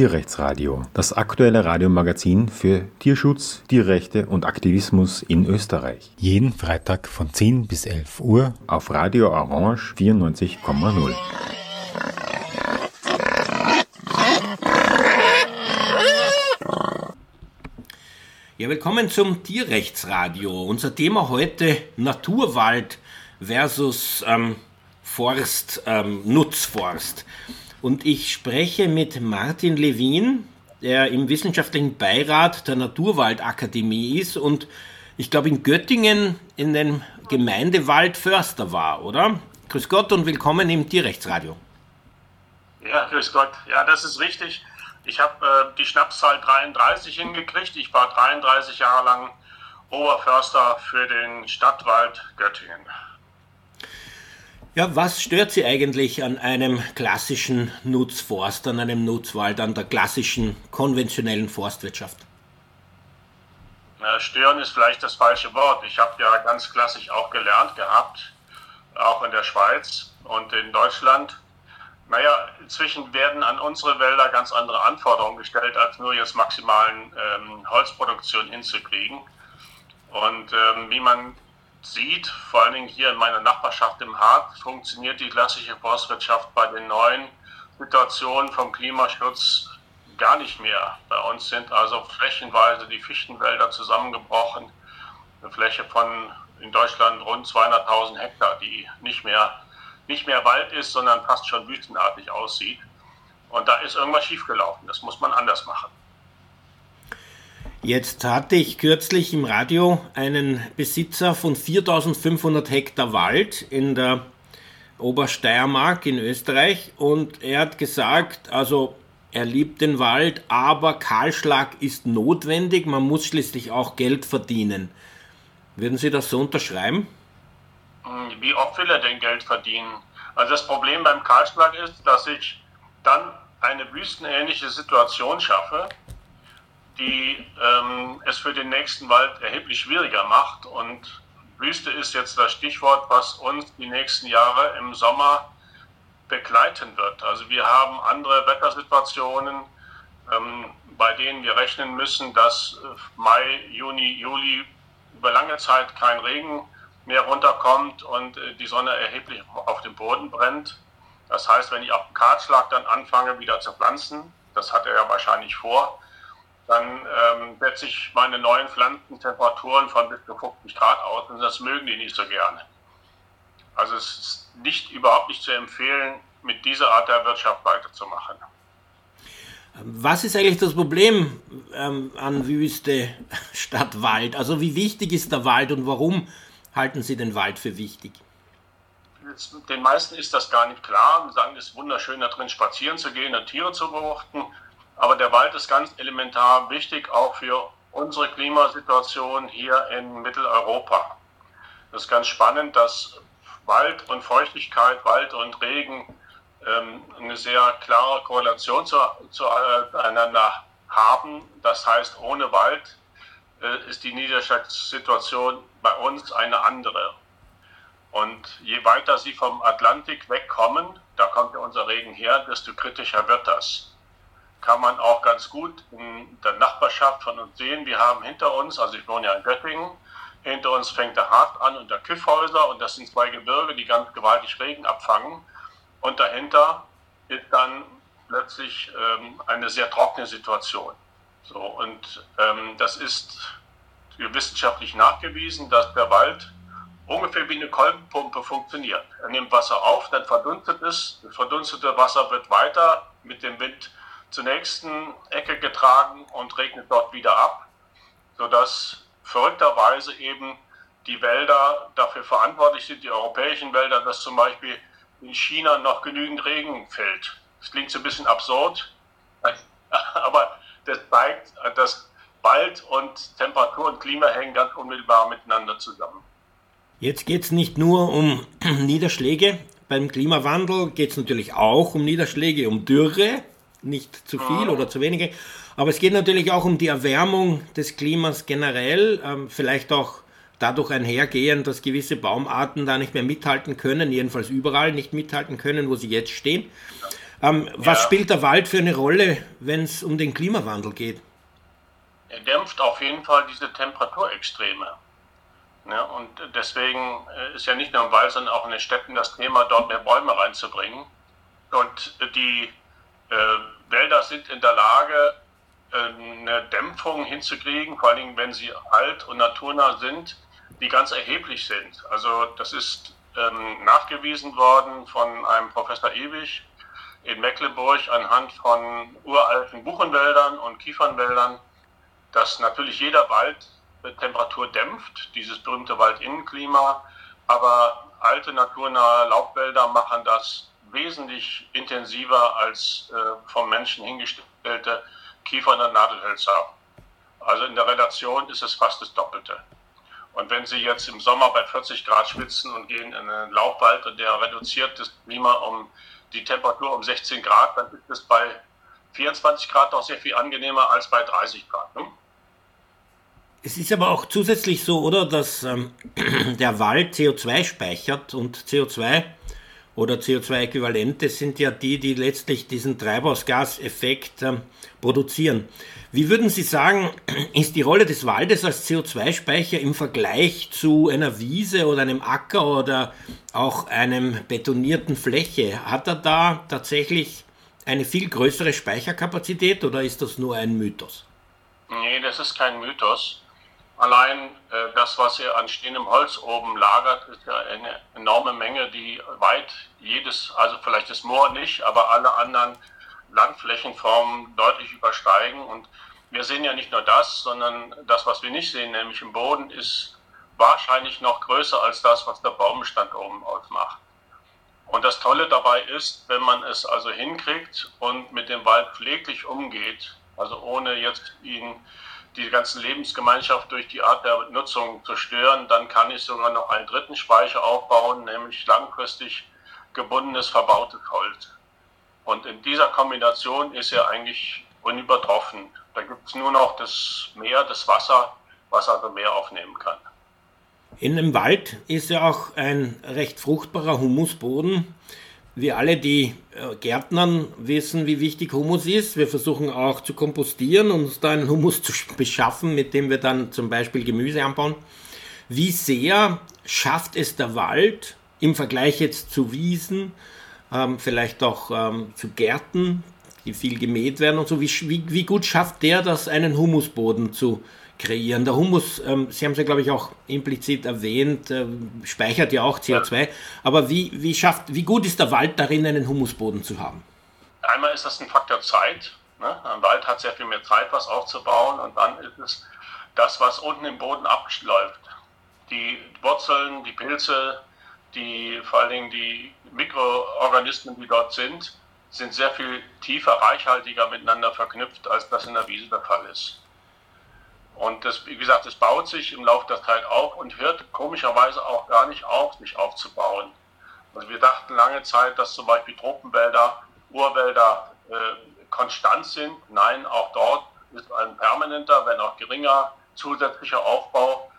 Tierrechtsradio, das aktuelle Radiomagazin für Tierschutz, Tierrechte und Aktivismus in Österreich. Jeden Freitag von 10 bis 11 Uhr auf Radio Orange 94,0. Ja, willkommen zum Tierrechtsradio. Unser Thema heute Naturwald versus ähm, Forst, ähm, Nutzforst. Und ich spreche mit Martin Levin, der im wissenschaftlichen Beirat der Naturwaldakademie ist und ich glaube in Göttingen in den Gemeindewald Förster war, oder? Grüß Gott und willkommen im Tierrechtsradio. Ja, grüß Gott. Ja, das ist richtig. Ich habe äh, die Schnapszahl 33 hingekriegt. Ich war 33 Jahre lang Oberförster für den Stadtwald Göttingen. Ja, was stört Sie eigentlich an einem klassischen Nutzforst, an einem Nutzwald, an der klassischen konventionellen Forstwirtschaft? Stören ist vielleicht das falsche Wort. Ich habe ja ganz klassisch auch gelernt gehabt, auch in der Schweiz und in Deutschland. Naja, inzwischen werden an unsere Wälder ganz andere Anforderungen gestellt, als nur jetzt maximalen ähm, Holzproduktion hinzukriegen. Und ähm, wie man sieht, vor allen Dingen hier in meiner Nachbarschaft im Hart, funktioniert die klassische Forstwirtschaft bei den neuen Situationen vom Klimaschutz gar nicht mehr. Bei uns sind also flächenweise die Fichtenwälder zusammengebrochen. Eine Fläche von in Deutschland rund 200.000 Hektar, die nicht mehr, nicht mehr Wald ist, sondern fast schon wüstenartig aussieht. Und da ist irgendwas schiefgelaufen. Das muss man anders machen. Jetzt hatte ich kürzlich im Radio einen Besitzer von 4500 Hektar Wald in der Obersteiermark in Österreich und er hat gesagt, also er liebt den Wald, aber Kahlschlag ist notwendig, man muss schließlich auch Geld verdienen. Würden Sie das so unterschreiben? Hm, wie oft will er denn Geld verdienen? Also das Problem beim Kahlschlag ist, dass ich dann eine wüstenähnliche Situation schaffe, die ähm, es für den nächsten Wald erheblich schwieriger macht. Und Wüste ist jetzt das Stichwort, was uns die nächsten Jahre im Sommer begleiten wird. Also wir haben andere Wettersituationen, ähm, bei denen wir rechnen müssen, dass äh, Mai, Juni, Juli über lange Zeit kein Regen mehr runterkommt und äh, die Sonne erheblich auf dem Boden brennt. Das heißt, wenn ich auf dem Kartschlag dann anfange, wieder zu pflanzen, das hat er ja wahrscheinlich vor, dann ähm, setze ich meine neuen Pflanzen Temperaturen von bis zu 50 Grad aus und das mögen die nicht so gerne. Also es ist nicht überhaupt nicht zu empfehlen, mit dieser Art der Wirtschaft weiterzumachen. Was ist eigentlich das Problem ähm, an Wüste statt Wald? Also wie wichtig ist der Wald und warum halten Sie den Wald für wichtig? Den meisten ist das gar nicht klar. Sie sagen, es ist wunderschön, da drin spazieren zu gehen und Tiere zu beobachten. Aber der Wald ist ganz elementar wichtig auch für unsere Klimasituation hier in Mitteleuropa. Das ist ganz spannend, dass Wald und Feuchtigkeit, Wald und Regen ähm, eine sehr klare Korrelation zueinander haben. Das heißt, ohne Wald äh, ist die Niederschlagssituation bei uns eine andere. Und je weiter sie vom Atlantik wegkommen, da kommt ja unser Regen her, desto kritischer wird das kann man auch ganz gut in der Nachbarschaft von uns sehen. Wir haben hinter uns, also ich wohne ja in Göttingen, hinter uns fängt der Hart an und der Küffhäuser und das sind zwei Gebirge, die ganz gewaltig Regen abfangen. Und dahinter ist dann plötzlich ähm, eine sehr trockene Situation. So, und ähm, das ist wissenschaftlich nachgewiesen, dass der Wald ungefähr wie eine Kolbenpumpe funktioniert. Er nimmt Wasser auf, dann verdunstet es, das verdunstete Wasser wird weiter mit dem Wind zur nächsten Ecke getragen und regnet dort wieder ab, sodass verrückterweise eben die Wälder dafür verantwortlich sind, die europäischen Wälder, dass zum Beispiel in China noch genügend Regen fällt. Das klingt so ein bisschen absurd, aber das zeigt, dass Wald und Temperatur und Klima hängen ganz unmittelbar miteinander zusammen. Jetzt geht es nicht nur um Niederschläge. Beim Klimawandel geht es natürlich auch um Niederschläge, um Dürre nicht zu viel oder zu wenige. Aber es geht natürlich auch um die Erwärmung des Klimas generell, ähm, vielleicht auch dadurch einhergehend, dass gewisse Baumarten da nicht mehr mithalten können, jedenfalls überall nicht mithalten können, wo sie jetzt stehen. Ähm, was spielt der Wald für eine Rolle, wenn es um den Klimawandel geht? Er dämpft auf jeden Fall diese Temperaturextreme. Ja, und deswegen äh, ist ja nicht nur im Wald, sondern auch in den Städten das Thema, dort mehr Bäume reinzubringen. Und die äh, Wälder sind in der Lage, eine Dämpfung hinzukriegen, vor Dingen, wenn sie alt und naturnah sind, die ganz erheblich sind. Also das ist ähm, nachgewiesen worden von einem Professor Ewig in Mecklenburg anhand von uralten Buchenwäldern und Kiefernwäldern, dass natürlich jeder Wald Temperatur dämpft, dieses berühmte Waldinnenklima, aber alte naturnahe Laubwälder machen das wesentlich intensiver als äh, vom Menschen hingestellte Kiefern- und Nadelhölzer. Also in der Relation ist es fast das Doppelte. Und wenn Sie jetzt im Sommer bei 40 Grad schwitzen und gehen in einen Laubwald und der reduziert das Klima um die Temperatur um 16 Grad, dann ist es bei 24 Grad doch sehr viel angenehmer als bei 30 Grad. Ne? Es ist aber auch zusätzlich so, oder, dass ähm, der Wald CO2 speichert und CO2 oder CO2-Äquivalente sind ja die, die letztlich diesen Treibhausgaseffekt ähm, produzieren. Wie würden Sie sagen, ist die Rolle des Waldes als CO2-Speicher im Vergleich zu einer Wiese oder einem Acker oder auch einem betonierten Fläche? Hat er da tatsächlich eine viel größere Speicherkapazität oder ist das nur ein Mythos? Nee, das ist kein Mythos. Allein äh, das, was er an stehendem Holz oben lagert, ist ja eine enorme Menge, die weit jedes, also vielleicht das Moor nicht, aber alle anderen Landflächenformen deutlich übersteigen. Und wir sehen ja nicht nur das, sondern das, was wir nicht sehen, nämlich im Boden, ist wahrscheinlich noch größer als das, was der Baumbestand oben ausmacht. Und das Tolle dabei ist, wenn man es also hinkriegt und mit dem Wald pfleglich umgeht, also ohne jetzt ihn die ganze Lebensgemeinschaft durch die Art der Nutzung zu stören, dann kann ich sogar noch einen dritten Speicher aufbauen, nämlich langfristig gebundenes, verbautes Holz. Und in dieser Kombination ist er eigentlich unübertroffen. Da gibt es nur noch das Meer, das Wasser, was also Meer aufnehmen kann. In einem Wald ist ja auch ein recht fruchtbarer Humusboden wir alle, die äh, Gärtnern, wissen, wie wichtig Humus ist. Wir versuchen auch zu kompostieren und uns da einen Humus zu beschaffen, mit dem wir dann zum Beispiel Gemüse anbauen. Wie sehr schafft es der Wald im Vergleich jetzt zu Wiesen, ähm, vielleicht auch ähm, zu Gärten, die viel gemäht werden und so, wie, wie, wie gut schafft der das, einen Humusboden zu kreieren. Der Humus, ähm, Sie haben es ja, glaube ich, auch implizit erwähnt, äh, speichert ja auch CO2. Aber wie, wie, schafft, wie gut ist der Wald darin, einen Humusboden zu haben? Einmal ist das ein Faktor Zeit. Ne? Ein Wald hat sehr viel mehr Zeit, was aufzubauen. Und dann ist es das, was unten im Boden abläuft. Die Wurzeln, die Pilze, die, vor allen Dingen die Mikroorganismen, die dort sind, sind sehr viel tiefer, reichhaltiger miteinander verknüpft, als das in der Wiese der Fall ist. Und das, wie gesagt, es baut sich im Laufe der Zeit auf und hört komischerweise auch gar nicht auf, sich aufzubauen. Also wir dachten lange Zeit, dass zum Beispiel Tropenwälder, Urwälder äh, konstant sind. Nein, auch dort ist ein permanenter, wenn auch geringer, zusätzlicher Aufbau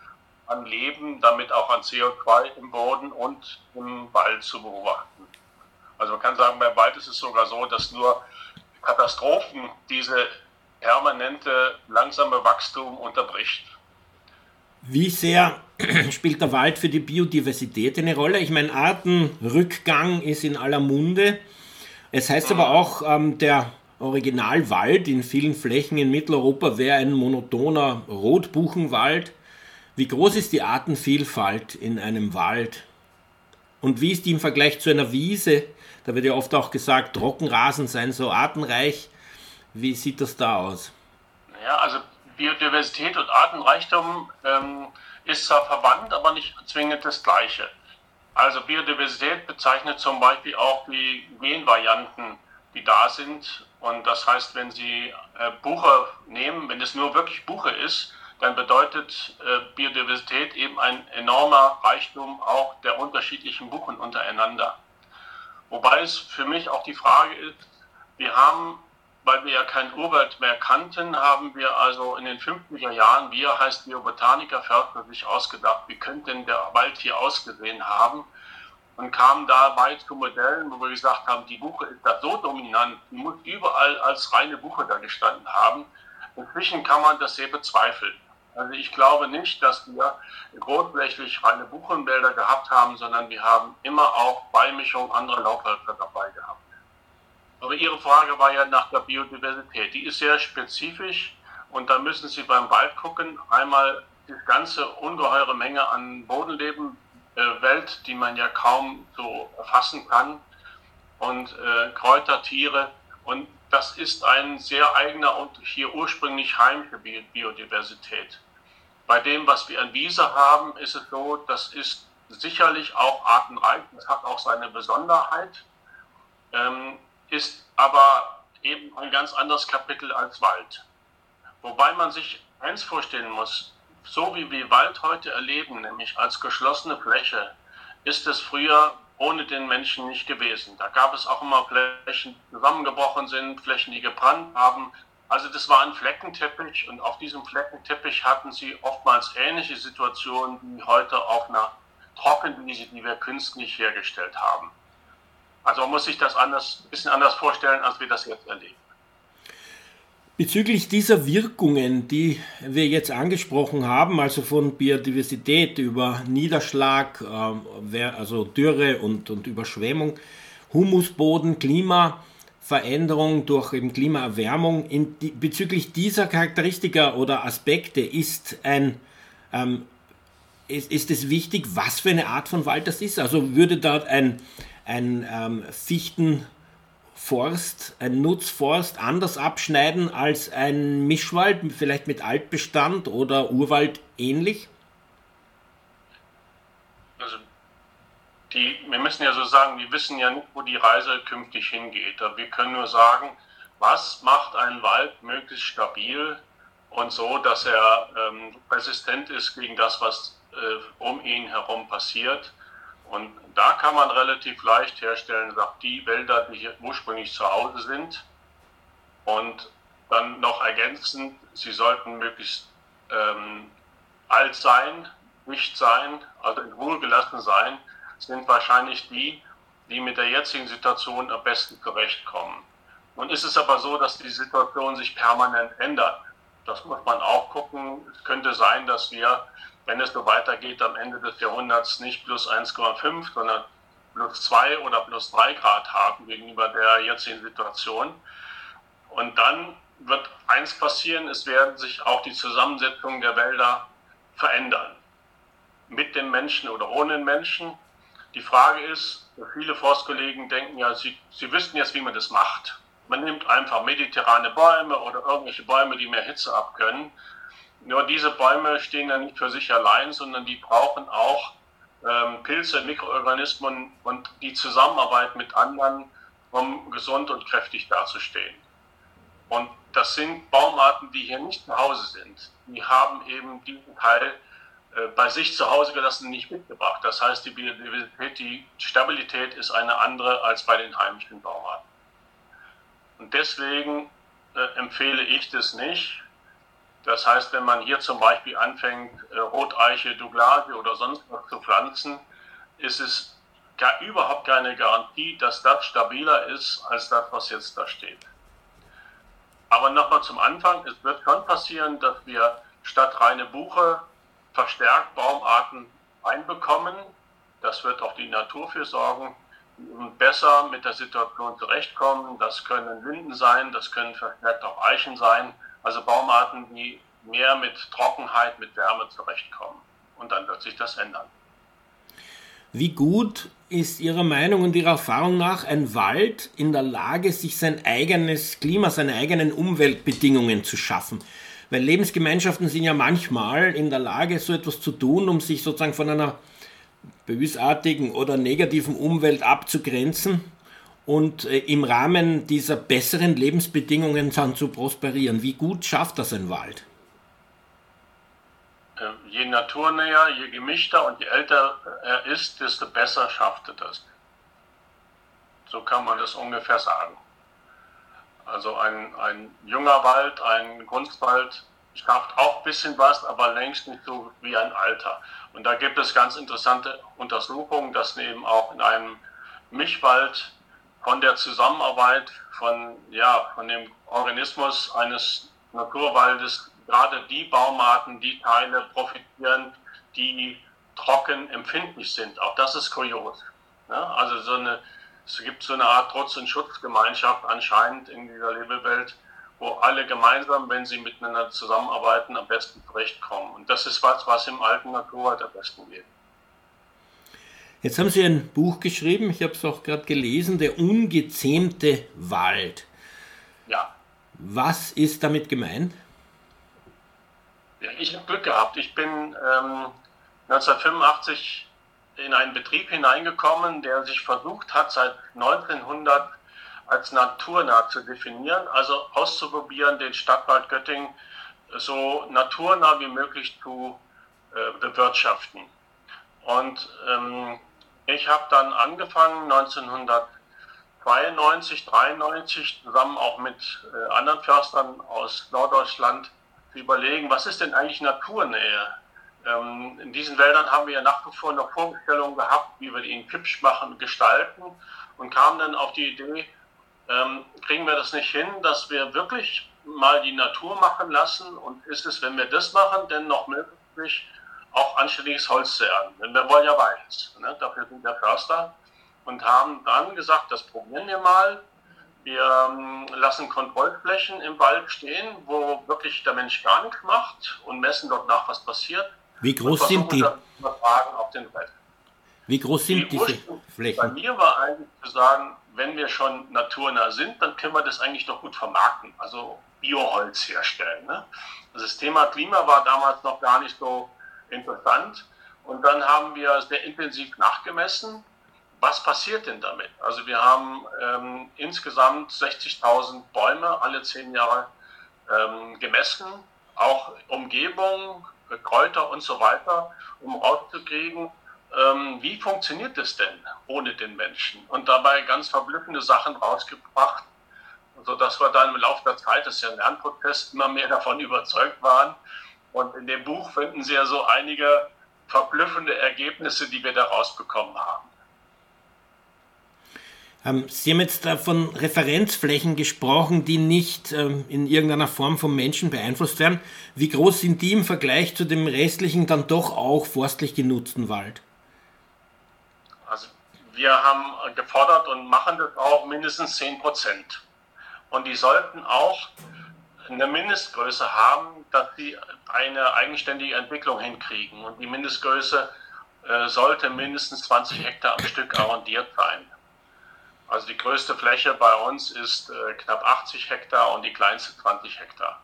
an Leben, damit auch an CO2 im Boden und im Wald zu beobachten. Also man kann sagen, beim Wald ist es sogar so, dass nur Katastrophen diese permanente langsame Wachstum unterbricht. Wie sehr spielt der Wald für die Biodiversität eine Rolle? Ich meine, Artenrückgang ist in aller Munde. Es heißt aber auch, ähm, der Originalwald in vielen Flächen in Mitteleuropa wäre ein monotoner Rotbuchenwald. Wie groß ist die Artenvielfalt in einem Wald? Und wie ist die im Vergleich zu einer Wiese? Da wird ja oft auch gesagt, Trockenrasen seien so artenreich. Wie sieht das da aus? Ja, also Biodiversität und Artenreichtum ähm, ist zwar verwandt, aber nicht zwingend das Gleiche. Also Biodiversität bezeichnet zum Beispiel auch die Genvarianten, die da sind. Und das heißt, wenn Sie äh, Buche nehmen, wenn es nur wirklich Buche ist, dann bedeutet äh, Biodiversität eben ein enormer Reichtum auch der unterschiedlichen Buchen untereinander. Wobei es für mich auch die Frage ist, wir haben weil wir ja kein Urwald mehr kannten, haben wir also in den 50er Jahren, wir heißt Biobotaniker, Förster sich ausgedacht, wie könnte denn der Wald hier ausgesehen haben. und kamen dabei zu Modellen, wo wir gesagt haben, die Buche ist da so dominant, die muss überall als reine Buche da gestanden haben. Inzwischen kann man das sehr bezweifeln. Also ich glaube nicht, dass wir großflächig reine Buchenwälder gehabt haben, sondern wir haben immer auch Beimischung anderer Laubhölzer dabei gehabt. Aber Ihre Frage war ja nach der Biodiversität. Die ist sehr spezifisch und da müssen Sie beim Wald gucken. Einmal die ganze ungeheure Menge an Bodenleben, äh, Welt, die man ja kaum so erfassen kann und äh, Kräuter, Tiere und das ist ein sehr eigener und hier ursprünglich heimische Biodiversität. Bei dem, was wir an Wiese haben, ist es so, das ist sicherlich auch artenreich, das hat auch seine Besonderheit, ähm, ist aber eben ein ganz anderes Kapitel als Wald. Wobei man sich eins vorstellen muss, so wie wir Wald heute erleben, nämlich als geschlossene Fläche, ist es früher ohne den Menschen nicht gewesen. Da gab es auch immer Flächen, die zusammengebrochen sind, Flächen, die gebrannt haben. Also das war ein Fleckenteppich und auf diesem Fleckenteppich hatten sie oftmals ähnliche Situationen wie heute auf einer Trockenwiese, die wir künstlich hergestellt haben. Also man muss sich das anders, ein bisschen anders vorstellen, als wir das jetzt erleben. Bezüglich dieser Wirkungen, die wir jetzt angesprochen haben, also von Biodiversität über Niederschlag, äh, also Dürre und, Überschwemmung, Humusboden, Klimaveränderung durch eben Klimaerwärmung, bezüglich dieser Charakteristika oder Aspekte ist ein ähm, ist, ist es wichtig, was für eine Art von Wald das ist. Also würde dort ein, ein ähm, Fichten Forst, ein Nutzforst anders abschneiden als ein Mischwald, vielleicht mit Altbestand oder Urwald ähnlich? Also die, wir müssen ja so sagen, wir wissen ja nicht, wo die Reise künftig hingeht. Wir können nur sagen, was macht einen Wald möglichst stabil und so, dass er ähm, resistent ist gegen das, was äh, um ihn herum passiert. Und da kann man relativ leicht herstellen, sagt die Wälder, die hier ursprünglich zu Hause sind. Und dann noch ergänzend, sie sollten möglichst ähm, alt sein, nicht sein, also in Ruhe gelassen sein, sind wahrscheinlich die, die mit der jetzigen Situation am besten zurechtkommen. Nun ist es aber so, dass die Situation sich permanent ändert. Das muss man auch gucken. Es könnte sein, dass wir wenn es so weitergeht, am Ende des Jahrhunderts nicht plus 1,5, sondern plus 2 oder plus 3 Grad haben gegenüber der jetzigen Situation. Und dann wird eins passieren, es werden sich auch die Zusammensetzungen der Wälder verändern. Mit den Menschen oder ohne den Menschen. Die Frage ist, viele Forstkollegen denken ja, sie, sie wüssten jetzt, wie man das macht. Man nimmt einfach mediterrane Bäume oder irgendwelche Bäume, die mehr Hitze abkönnen nur diese Bäume stehen ja nicht für sich allein, sondern die brauchen auch ähm, Pilze, Mikroorganismen und die Zusammenarbeit mit anderen, um gesund und kräftig dazustehen. Und das sind Baumarten, die hier nicht zu Hause sind. Die haben eben diesen Teil äh, bei sich zu Hause gelassen nicht mitgebracht. Das heißt, die Biodiversität, die Stabilität ist eine andere als bei den heimischen Baumarten. Und deswegen äh, empfehle ich das nicht. Das heißt, wenn man hier zum Beispiel anfängt, äh, Roteiche, Douglasie oder sonst was zu pflanzen, ist es gar, überhaupt keine Garantie, dass das stabiler ist als das, was jetzt da steht. Aber nochmal zum Anfang, es wird schon passieren, dass wir statt reine Buche verstärkt Baumarten einbekommen. Das wird auch die Natur für sorgen, die besser mit der Situation zurechtkommen. Das können Linden sein, das können verstärkt auch Eichen sein. Also Baumarten, die mehr mit Trockenheit, mit Wärme zurechtkommen. Und dann wird sich das ändern. Wie gut ist Ihrer Meinung und Ihrer Erfahrung nach ein Wald in der Lage, sich sein eigenes Klima, seine eigenen Umweltbedingungen zu schaffen? Weil Lebensgemeinschaften sind ja manchmal in der Lage, so etwas zu tun, um sich sozusagen von einer bösartigen oder negativen Umwelt abzugrenzen und äh, im Rahmen dieser besseren Lebensbedingungen dann zu prosperieren. Wie gut schafft das ein Wald? Ähm, je naturnäher, je gemischter und je älter er ist, desto besser schafft er das. So kann man das ungefähr sagen. Also ein, ein junger Wald, ein Kunstwald schafft auch ein bisschen was, aber längst nicht so wie ein Alter. Und da gibt es ganz interessante Untersuchungen, dass eben auch in einem Mischwald von der Zusammenarbeit von, ja, von dem Organismus eines Naturwaldes gerade die Baumarten, die Teile profitieren, die trocken empfindlich sind. Auch das ist kurios. Ja, also so eine, es gibt so eine Art Trotz- und Schutzgemeinschaft anscheinend in dieser Lebewelt, wo alle gemeinsam, wenn sie miteinander zusammenarbeiten, am besten zurechtkommen. Und das ist was, was im alten Naturwald am besten geht. Jetzt haben Sie ein Buch geschrieben, ich habe es auch gerade gelesen, Der ungezähmte Wald. Ja. Was ist damit gemeint? Ja, ich habe Glück gehabt. Ich bin ähm, 1985 in einen Betrieb hineingekommen, der sich versucht hat, seit 1900 als naturnah zu definieren, also auszuprobieren, den Stadtwald Göttingen so naturnah wie möglich zu äh, bewirtschaften. Und ähm, ich habe dann angefangen 1992, 93 zusammen auch mit äh, anderen Förstern aus Norddeutschland zu überlegen, was ist denn eigentlich Naturnähe? Ähm, in diesen Wäldern haben wir ja nach wie vor noch Vorstellungen gehabt, wie wir ihn hübsch machen, gestalten und kamen dann auf die Idee, ähm, kriegen wir das nicht hin, dass wir wirklich mal die Natur machen lassen und ist es, wenn wir das machen, denn noch möglich, auch anständiges Holz zu ernten. Denn wir wollen ja beides. Ne? Dafür sind wir Förster und haben dann gesagt, das probieren wir mal. Wir ähm, lassen Kontrollflächen im Wald stehen, wo wirklich der Mensch gar nichts macht und messen dort nach, was passiert. Wie groß sind die? Auf den Wie groß sind die diese Flächen? Bei mir war eigentlich zu sagen, wenn wir schon naturnah sind, dann können wir das eigentlich doch gut vermarkten, also Bioholz herstellen. Ne? Also das Thema Klima war damals noch gar nicht so interessant. Und dann haben wir sehr intensiv nachgemessen, was passiert denn damit? Also wir haben ähm, insgesamt 60.000 Bäume alle zehn Jahre ähm, gemessen, auch Umgebung, Kräuter und so weiter, um rauszukriegen, ähm, wie funktioniert es denn ohne den Menschen? Und dabei ganz verblüffende Sachen rausgebracht, sodass wir dann im Laufe der Zeit, das ist ja ein Lernprozess, immer mehr davon überzeugt waren. Und in dem Buch finden Sie ja so einige verblüffende Ergebnisse, die wir da rausbekommen haben. Ähm, Sie haben jetzt von Referenzflächen gesprochen, die nicht ähm, in irgendeiner Form vom Menschen beeinflusst werden. Wie groß sind die im Vergleich zu dem restlichen, dann doch auch forstlich genutzten Wald? wir haben gefordert und machen das auch mindestens 10 Prozent. Und die sollten auch eine Mindestgröße haben, dass sie eine eigenständige Entwicklung hinkriegen. Und die Mindestgröße äh, sollte mindestens 20 Hektar am Stück arrondiert sein. Also die größte Fläche bei uns ist äh, knapp 80 Hektar und die kleinste 20 Hektar.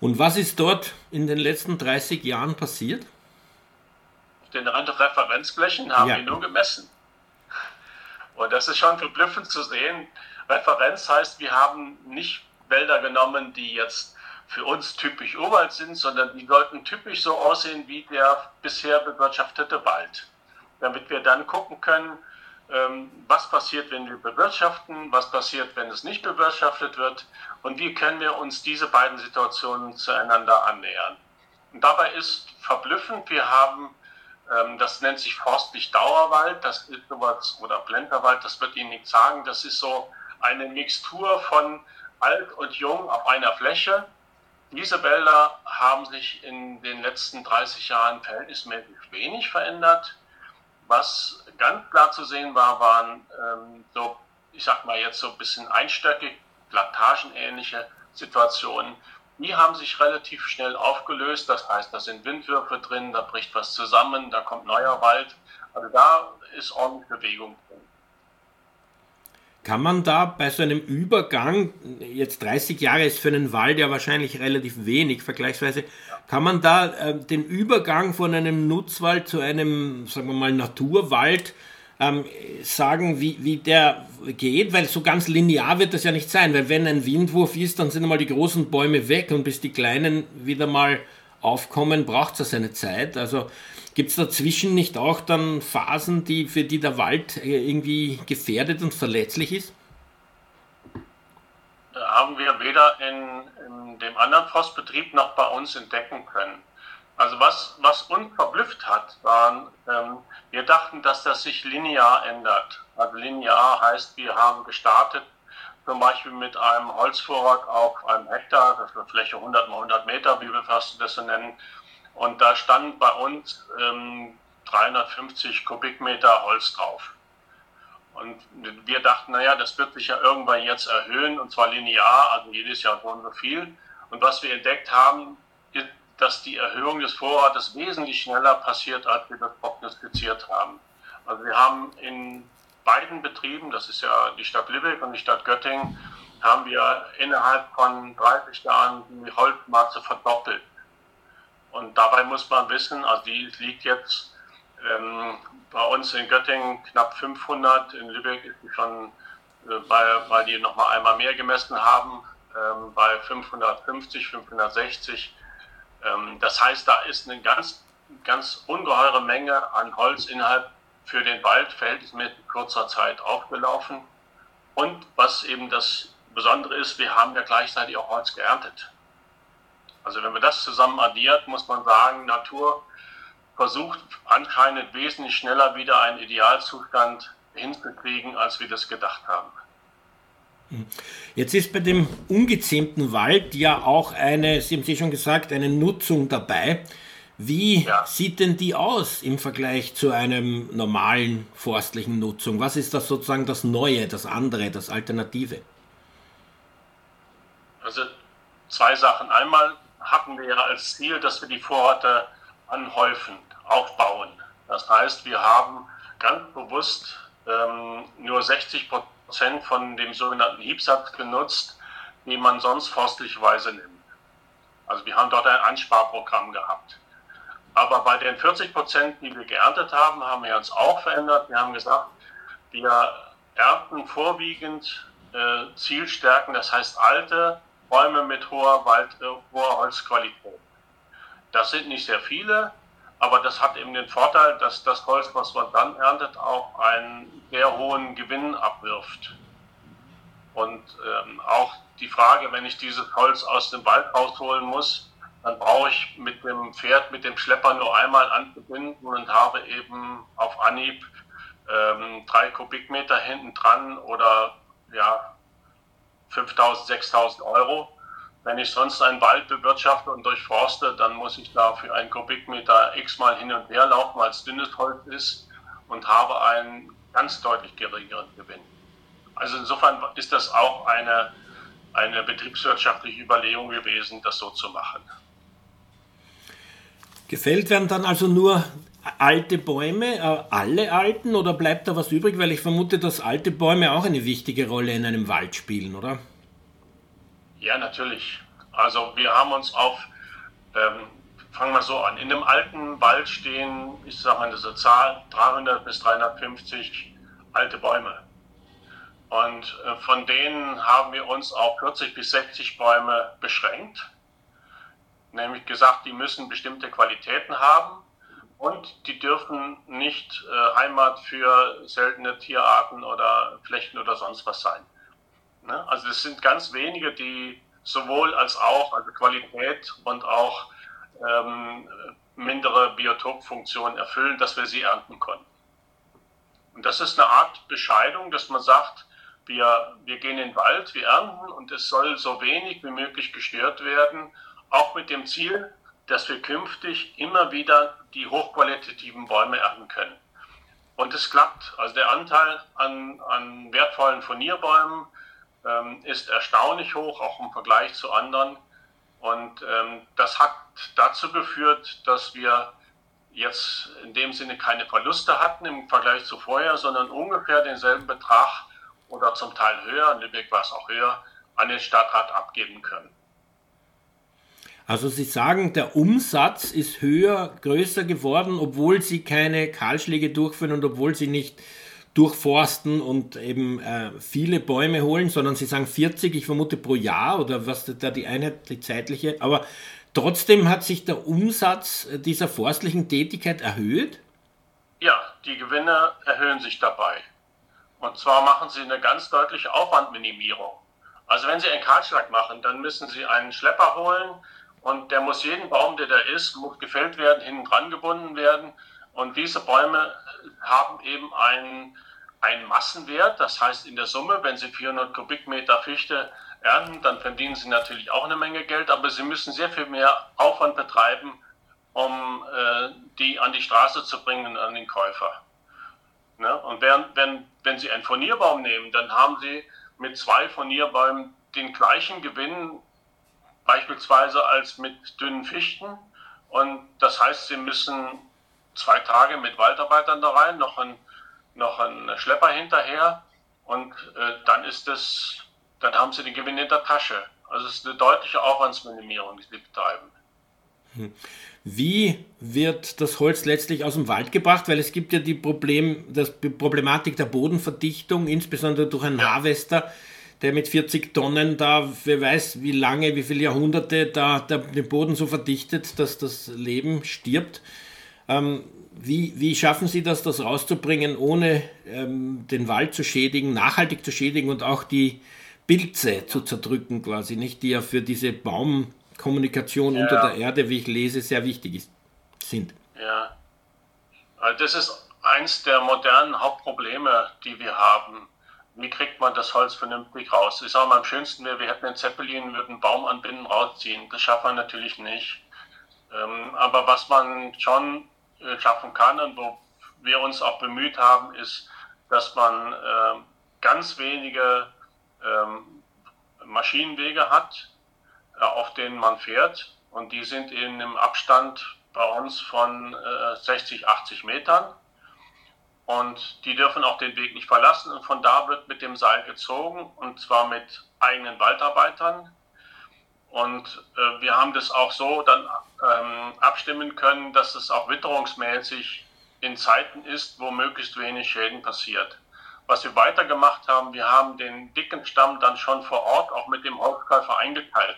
Und was ist dort in den letzten 30 Jahren passiert? den Referenzflächen haben ja. wir nur gemessen. Und das ist schon verblüffend zu sehen. Referenz heißt, wir haben nicht Wälder genommen, die jetzt für uns typisch Urwald sind, sondern die sollten typisch so aussehen wie der bisher bewirtschaftete Wald. Damit wir dann gucken können, ähm, was passiert, wenn wir bewirtschaften, was passiert, wenn es nicht bewirtschaftet wird und wie können wir uns diese beiden Situationen zueinander annähern. Und dabei ist verblüffend, wir haben ähm, das nennt sich forstlich Dauerwald, das ist sowas, oder Plenterwald, das wird Ihnen nichts sagen. Das ist so eine Mixtur von alt und jung auf einer Fläche. Diese Wälder haben sich in den letzten 30 Jahren verhältnismäßig wenig verändert. Was ganz klar zu sehen war, waren ähm, so, ich sag mal jetzt so ein bisschen einstöckig, plantagenähnliche Situationen die haben sich relativ schnell aufgelöst. Das heißt, da sind Windwürfe drin, da bricht was zusammen, da kommt neuer Wald. Also da ist ordentlich Bewegung. Kann man da bei so einem Übergang, jetzt 30 Jahre ist für einen Wald ja wahrscheinlich relativ wenig vergleichsweise, kann man da äh, den Übergang von einem Nutzwald zu einem, sagen wir mal, Naturwald ähm, sagen, wie, wie der geht, weil so ganz linear wird das ja nicht sein, weil wenn ein Windwurf ist, dann sind einmal die großen Bäume weg und bis die kleinen wieder mal aufkommen, braucht es ja seine Zeit. Also gibt es dazwischen nicht auch dann Phasen, die, für die der Wald äh, irgendwie gefährdet und verletzlich ist? haben wir weder in, in dem anderen Forstbetrieb noch bei uns entdecken können. Also was, was uns verblüfft hat, waren, ähm, wir dachten, dass das sich linear ändert. Also linear heißt, wir haben gestartet zum Beispiel mit einem Holzvorrat auf einem Hektar, das ist eine Fläche 100 mal 100 Meter, wie wir fast das so nennen. Und da standen bei uns ähm, 350 Kubikmeter Holz drauf. Und wir dachten, naja, das wird sich ja irgendwann jetzt erhöhen, und zwar linear, also jedes Jahr so und so viel. Und was wir entdeckt haben, ist, dass die Erhöhung des Vorrates wesentlich schneller passiert, als wir das prognostiziert haben. Also wir haben in beiden Betrieben, das ist ja die Stadt Lübeck und die Stadt Göttingen, haben wir innerhalb von 30 Jahren die Holzmasse verdoppelt. Und dabei muss man wissen, also die liegt jetzt ähm, bei uns in Göttingen knapp 500, in Lübeck ist die schon, äh, weil, weil die nochmal einmal mehr gemessen haben, ähm, bei 550, 560. Ähm, das heißt, da ist eine ganz, ganz ungeheure Menge an Holz innerhalb für den Wald verhältnismäßig kurzer Zeit aufgelaufen. Und was eben das Besondere ist, wir haben ja gleichzeitig auch Holz geerntet. Also wenn man das zusammen addiert, muss man sagen, Natur versucht anscheinend wesentlich schneller wieder einen Idealzustand hinzukriegen, als wir das gedacht haben. Jetzt ist bei dem ungezähmten Wald ja auch eine, Sie haben Sie schon gesagt, eine Nutzung dabei. Wie ja. sieht denn die aus im Vergleich zu einem normalen forstlichen Nutzung? Was ist das sozusagen das Neue, das andere, das Alternative? Also zwei Sachen. Einmal hatten wir ja als Ziel, dass wir die Vororte anhäufen, aufbauen. Das heißt, wir haben ganz bewusst ähm, nur 60 Prozent von dem sogenannten Hiebsatz genutzt, den man sonst forstlicherweise nimmt. Also wir haben dort ein Ansparprogramm gehabt. Aber bei den 40 Prozent, die wir geerntet haben, haben wir uns auch verändert. Wir haben gesagt, wir ernten vorwiegend äh, Zielstärken, das heißt alte Bäume mit hoher, Wald, äh, hoher Holzqualität. Das sind nicht sehr viele, aber das hat eben den Vorteil, dass das Holz, was man dann erntet, auch einen sehr hohen Gewinn abwirft. Und ähm, auch die Frage, wenn ich dieses Holz aus dem Wald rausholen muss, dann brauche ich mit dem Pferd, mit dem Schlepper nur einmal anzubinden und habe eben auf Anhieb ähm, drei Kubikmeter hinten dran oder ja 5000, 6000 Euro. Wenn ich sonst einen Wald bewirtschafte und durchforste, dann muss ich da für einen Kubikmeter x-mal hin und her laufen, weil es dünnes Holz ist und habe einen ganz deutlich geringeren Gewinn. Also insofern ist das auch eine, eine betriebswirtschaftliche Überlegung gewesen, das so zu machen. Gefällt werden dann also nur alte Bäume, äh, alle alten, oder bleibt da was übrig? Weil ich vermute, dass alte Bäume auch eine wichtige Rolle in einem Wald spielen, oder? Ja, natürlich. Also wir haben uns auf, ähm, fangen wir so an, in einem alten Wald stehen, ich sage mal diese Zahl, 300 bis 350 alte Bäume. Und äh, von denen haben wir uns auf 40 bis 60 Bäume beschränkt nämlich gesagt, die müssen bestimmte Qualitäten haben und die dürfen nicht äh, Heimat für seltene Tierarten oder Flechten oder sonst was sein. Ne? Also es sind ganz wenige, die sowohl als auch, also Qualität und auch ähm, mindere Biotopfunktionen erfüllen, dass wir sie ernten können. Und das ist eine Art Bescheidung, dass man sagt, wir, wir gehen in den Wald, wir ernten und es soll so wenig wie möglich gestört werden auch mit dem Ziel, dass wir künftig immer wieder die hochqualitativen Bäume ernten können. Und es klappt. Also der Anteil an, an wertvollen Furnierbäumen ähm, ist erstaunlich hoch, auch im Vergleich zu anderen. Und ähm, das hat dazu geführt, dass wir jetzt in dem Sinne keine Verluste hatten im Vergleich zu vorher, sondern ungefähr denselben Betrag oder zum Teil höher, in Lübeck war es auch höher, an den Stadtrat abgeben können. Also Sie sagen, der Umsatz ist höher, größer geworden, obwohl Sie keine Kahlschläge durchführen und obwohl Sie nicht durchforsten und eben äh, viele Bäume holen, sondern Sie sagen 40, ich vermute pro Jahr oder was da die Einheit, die zeitliche. Aber trotzdem hat sich der Umsatz dieser forstlichen Tätigkeit erhöht? Ja, die Gewinne erhöhen sich dabei. Und zwar machen sie eine ganz deutliche Aufwandminimierung. Also wenn Sie einen Kahlschlag machen, dann müssen Sie einen Schlepper holen und der muss jeden Baum, der da ist, muss gefällt werden, hinten dran gebunden werden. Und diese Bäume haben eben einen, einen Massenwert. Das heißt in der Summe, wenn Sie 400 Kubikmeter Fichte ernten, dann verdienen Sie natürlich auch eine Menge Geld, aber Sie müssen sehr viel mehr Aufwand betreiben, um äh, die an die Straße zu bringen und an den Käufer. Ne? Und während, wenn, wenn Sie einen Furnierbaum nehmen, dann haben Sie mit zwei Furnierbäumen den gleichen Gewinn beispielsweise als mit dünnen Fichten. Und das heißt, Sie müssen zwei Tage mit Waldarbeitern da rein, noch ein, noch ein Schlepper hinterher und äh, dann ist das, dann haben Sie den Gewinn in der Tasche. Also es ist eine deutliche Aufwandsminimierung, die Sie betreiben. Hm. Wie wird das Holz letztlich aus dem Wald gebracht? Weil es gibt ja die, Problem, das, Problematik der Bodenverdichtung, insbesondere durch einen Harvester, der mit 40 Tonnen da, wer weiß wie lange, wie viele Jahrhunderte da, da den Boden so verdichtet, dass das Leben stirbt. Ähm, wie, wie schaffen Sie das, das rauszubringen, ohne ähm, den Wald zu schädigen, nachhaltig zu schädigen und auch die Pilze zu zerdrücken, quasi, nicht, die ja für diese Baum- Kommunikation ja. unter der Erde, wie ich lese, sehr wichtig ist, sind. Ja, also das ist eins der modernen Hauptprobleme, die wir haben. Wie kriegt man das Holz vernünftig raus? Ich sage mal, am schönsten wäre, wir hätten einen Zeppelin, würden einen Baum anbinden, rausziehen. Das schaffen wir natürlich nicht. Ähm, aber was man schon äh, schaffen kann und wo wir uns auch bemüht haben, ist, dass man äh, ganz wenige ähm, Maschinenwege hat, äh, auf denen man fährt. Und die sind in einem Abstand bei uns von 60, äh, 80 Metern. Und die dürfen auch den Weg nicht verlassen. Und von da wird mit dem Seil gezogen, und zwar mit eigenen Waldarbeitern. Und äh, wir haben das auch so dann ähm, abstimmen können, dass es auch witterungsmäßig in Zeiten ist, wo möglichst wenig Schäden passiert. Was wir weiter gemacht haben, wir haben den dicken Stamm dann schon vor Ort auch mit dem Holzkäufer eingeteilt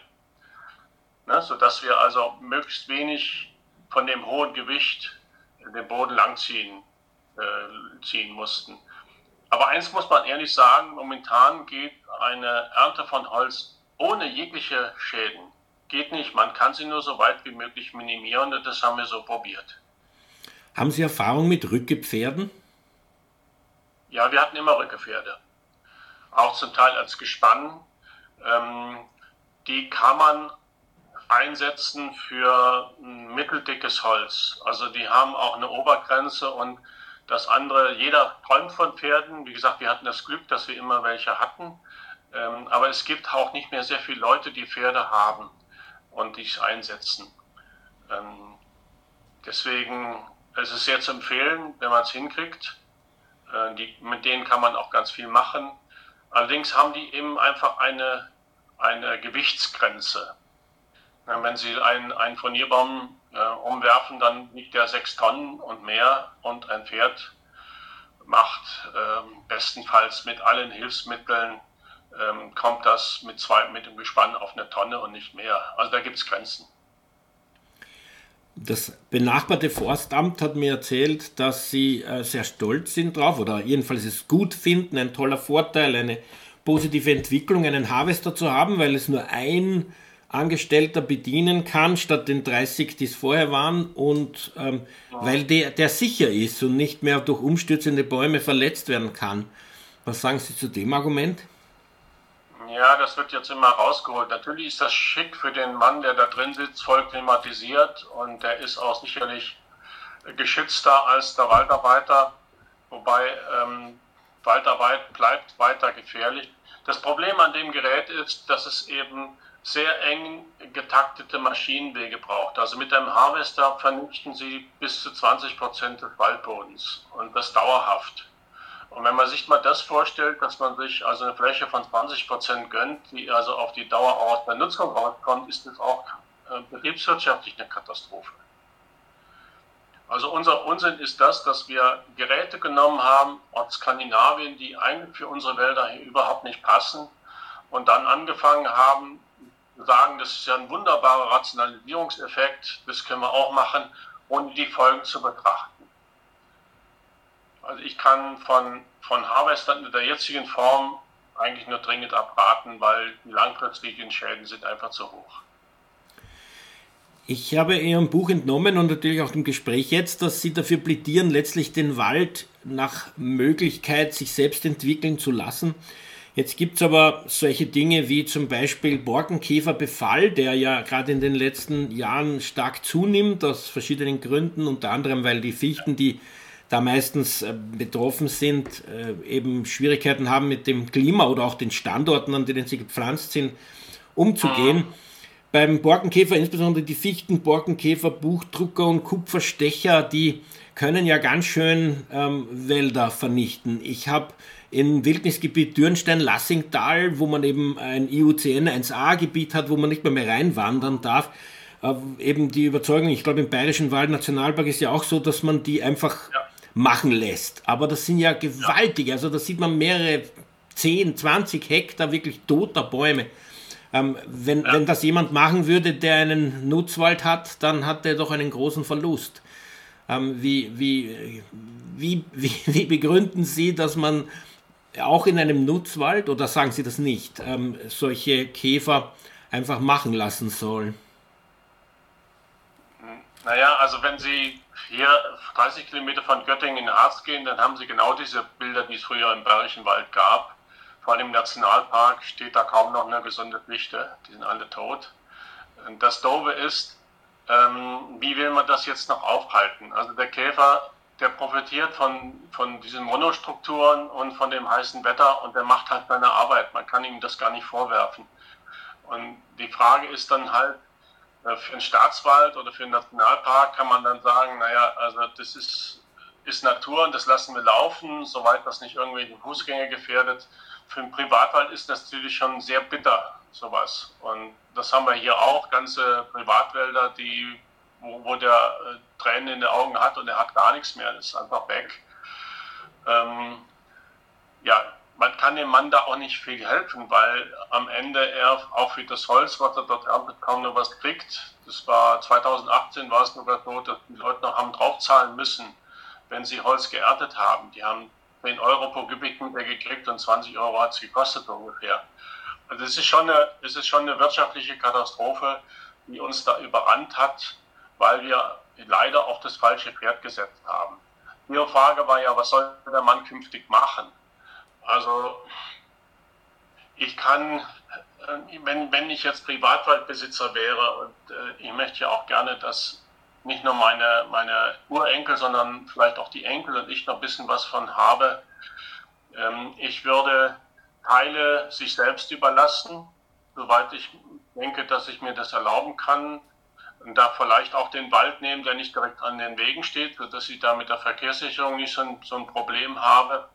ne, sodass wir also möglichst wenig von dem hohen Gewicht den Boden langziehen äh, ziehen mussten. Aber eins muss man ehrlich sagen, momentan geht eine Ernte von Holz ohne jegliche Schäden. Geht nicht, man kann sie nur so weit wie möglich minimieren und das haben wir so probiert. Haben Sie Erfahrung mit Rückgepferden? Ja, wir hatten immer Rückgepferde. Auch zum Teil als Gespann. Ähm, die kann man einsetzen für mitteldickes Holz. Also die haben auch eine Obergrenze und das andere, jeder träumt von Pferden. Wie gesagt, wir hatten das Glück, dass wir immer welche hatten. Ähm, aber es gibt auch nicht mehr sehr viele Leute, die Pferde haben und die einsetzen. Ähm, deswegen es ist es sehr zu empfehlen, wenn man es hinkriegt. Äh, die, mit denen kann man auch ganz viel machen. Allerdings haben die eben einfach eine, eine Gewichtsgrenze. Wenn Sie einen, einen Furnierbaum äh, umwerfen, dann wiegt der sechs Tonnen und mehr und ein Pferd macht äh, bestenfalls mit allen Hilfsmitteln, ähm, kommt das mit, zwei, mit dem Gespann auf eine Tonne und nicht mehr. Also da gibt es Grenzen. Das benachbarte Forstamt hat mir erzählt, dass sie äh, sehr stolz sind drauf oder jedenfalls es gut finden, ein toller Vorteil, eine positive Entwicklung, einen Harvester zu haben, weil es nur ein Angestellter bedienen kann, statt den 30, die es vorher waren, und ähm, ja. weil der, der sicher ist und nicht mehr durch umstürzende Bäume verletzt werden kann. Was sagen Sie zu dem Argument? Ja, das wird jetzt immer rausgeholt. Natürlich ist das schick für den Mann, der da drin sitzt, voll klimatisiert und der ist auch sicherlich geschützter als der Waldarbeiter, wobei ähm, Waldarbeit bleibt weiter gefährlich. Das Problem an dem Gerät ist, dass es eben sehr eng getaktete Maschinenwege braucht. Also mit einem Harvester vernichten Sie bis zu 20 Prozent des Waldbodens und das dauerhaft. Und wenn man sich mal das vorstellt, dass man sich also eine Fläche von 20 Prozent gönnt, die also auf die Dauer aus der Nutzung rauskommt, ist das auch äh, betriebswirtschaftlich eine Katastrophe. Also unser Unsinn ist das, dass wir Geräte genommen haben aus Skandinavien, die eigentlich für unsere Wälder hier überhaupt nicht passen und dann angefangen haben, sagen, das ist ja ein wunderbarer Rationalisierungseffekt, das können wir auch machen, ohne die Folgen zu betrachten. Also ich kann von, von Harvestern in der jetzigen Form eigentlich nur dringend abraten, weil die langfristigen Schäden sind einfach zu hoch. Ich habe Ihrem Buch entnommen und natürlich auch dem Gespräch jetzt, dass Sie dafür plädieren, letztlich den Wald nach Möglichkeit sich selbst entwickeln zu lassen. Jetzt gibt es aber solche Dinge wie zum Beispiel Borkenkäferbefall, der ja gerade in den letzten Jahren stark zunimmt, aus verschiedenen Gründen, unter anderem weil die Fichten, die da meistens äh, betroffen sind, äh, eben Schwierigkeiten haben mit dem Klima oder auch den Standorten, an denen sie gepflanzt sind, umzugehen. Mhm beim Borkenkäfer, insbesondere die Fichten, Borkenkäfer, Buchdrucker und Kupferstecher, die können ja ganz schön ähm, Wälder vernichten. Ich habe im Wildnisgebiet Dürnstein-Lassingtal, wo man eben ein IUCN 1A-Gebiet hat, wo man nicht mehr, mehr reinwandern darf, äh, eben die Überzeugung, ich glaube im Bayerischen Wald Nationalpark ist ja auch so, dass man die einfach ja. machen lässt. Aber das sind ja gewaltige, also da sieht man mehrere 10, 20 Hektar wirklich toter Bäume. Ähm, wenn, ja. wenn das jemand machen würde, der einen Nutzwald hat, dann hat er doch einen großen Verlust. Ähm, wie, wie, wie, wie, wie begründen Sie, dass man auch in einem Nutzwald, oder sagen Sie das nicht, ähm, solche Käfer einfach machen lassen soll? Naja, also wenn Sie hier 30 Kilometer von Göttingen in Harz gehen, dann haben Sie genau diese Bilder, die es früher im Bayerischen Wald gab. Vor allem im Nationalpark steht da kaum noch eine gesunde Fichte. Die sind alle tot. Das Doofe ist, ähm, wie will man das jetzt noch aufhalten? Also der Käfer, der profitiert von, von diesen Monostrukturen und von dem heißen Wetter und der macht halt seine Arbeit. Man kann ihm das gar nicht vorwerfen. Und die Frage ist dann halt, äh, für einen Staatswald oder für einen Nationalpark kann man dann sagen, naja, also das ist, ist Natur und das lassen wir laufen, soweit das nicht irgendwelche Fußgänger gefährdet für einen Privatwald ist das natürlich schon sehr bitter, sowas. Und das haben wir hier auch, ganze Privatwälder, die, wo, wo der äh, Tränen in den Augen hat und er hat gar nichts mehr, das ist einfach weg. Ähm, ja, man kann dem Mann da auch nicht viel helfen, weil am Ende er auch für das Holz, was er dort erntet, kaum noch was kriegt. Das war 2018 war es nur so, dass die Leute noch haben draufzahlen müssen, wenn sie Holz geerntet haben. Die haben 10 Euro pro Kubikmeter gekriegt und 20 Euro hat es gekostet ungefähr. Also es ist, schon eine, es ist schon eine wirtschaftliche Katastrophe, die uns da überrannt hat, weil wir leider auf das falsche Pferd gesetzt haben. Ihre Frage war ja, was soll der Mann künftig machen? Also ich kann, äh, wenn, wenn ich jetzt Privatwaldbesitzer wäre und äh, ich möchte ja auch gerne, dass nicht nur meine, meine Urenkel, sondern vielleicht auch die Enkel und ich noch ein bisschen was von habe. Ähm, ich würde Teile sich selbst überlassen, soweit ich denke, dass ich mir das erlauben kann. Und da vielleicht auch den Wald nehmen, der nicht direkt an den Wegen steht, sodass ich da mit der Verkehrssicherung nicht so ein, so ein Problem habe.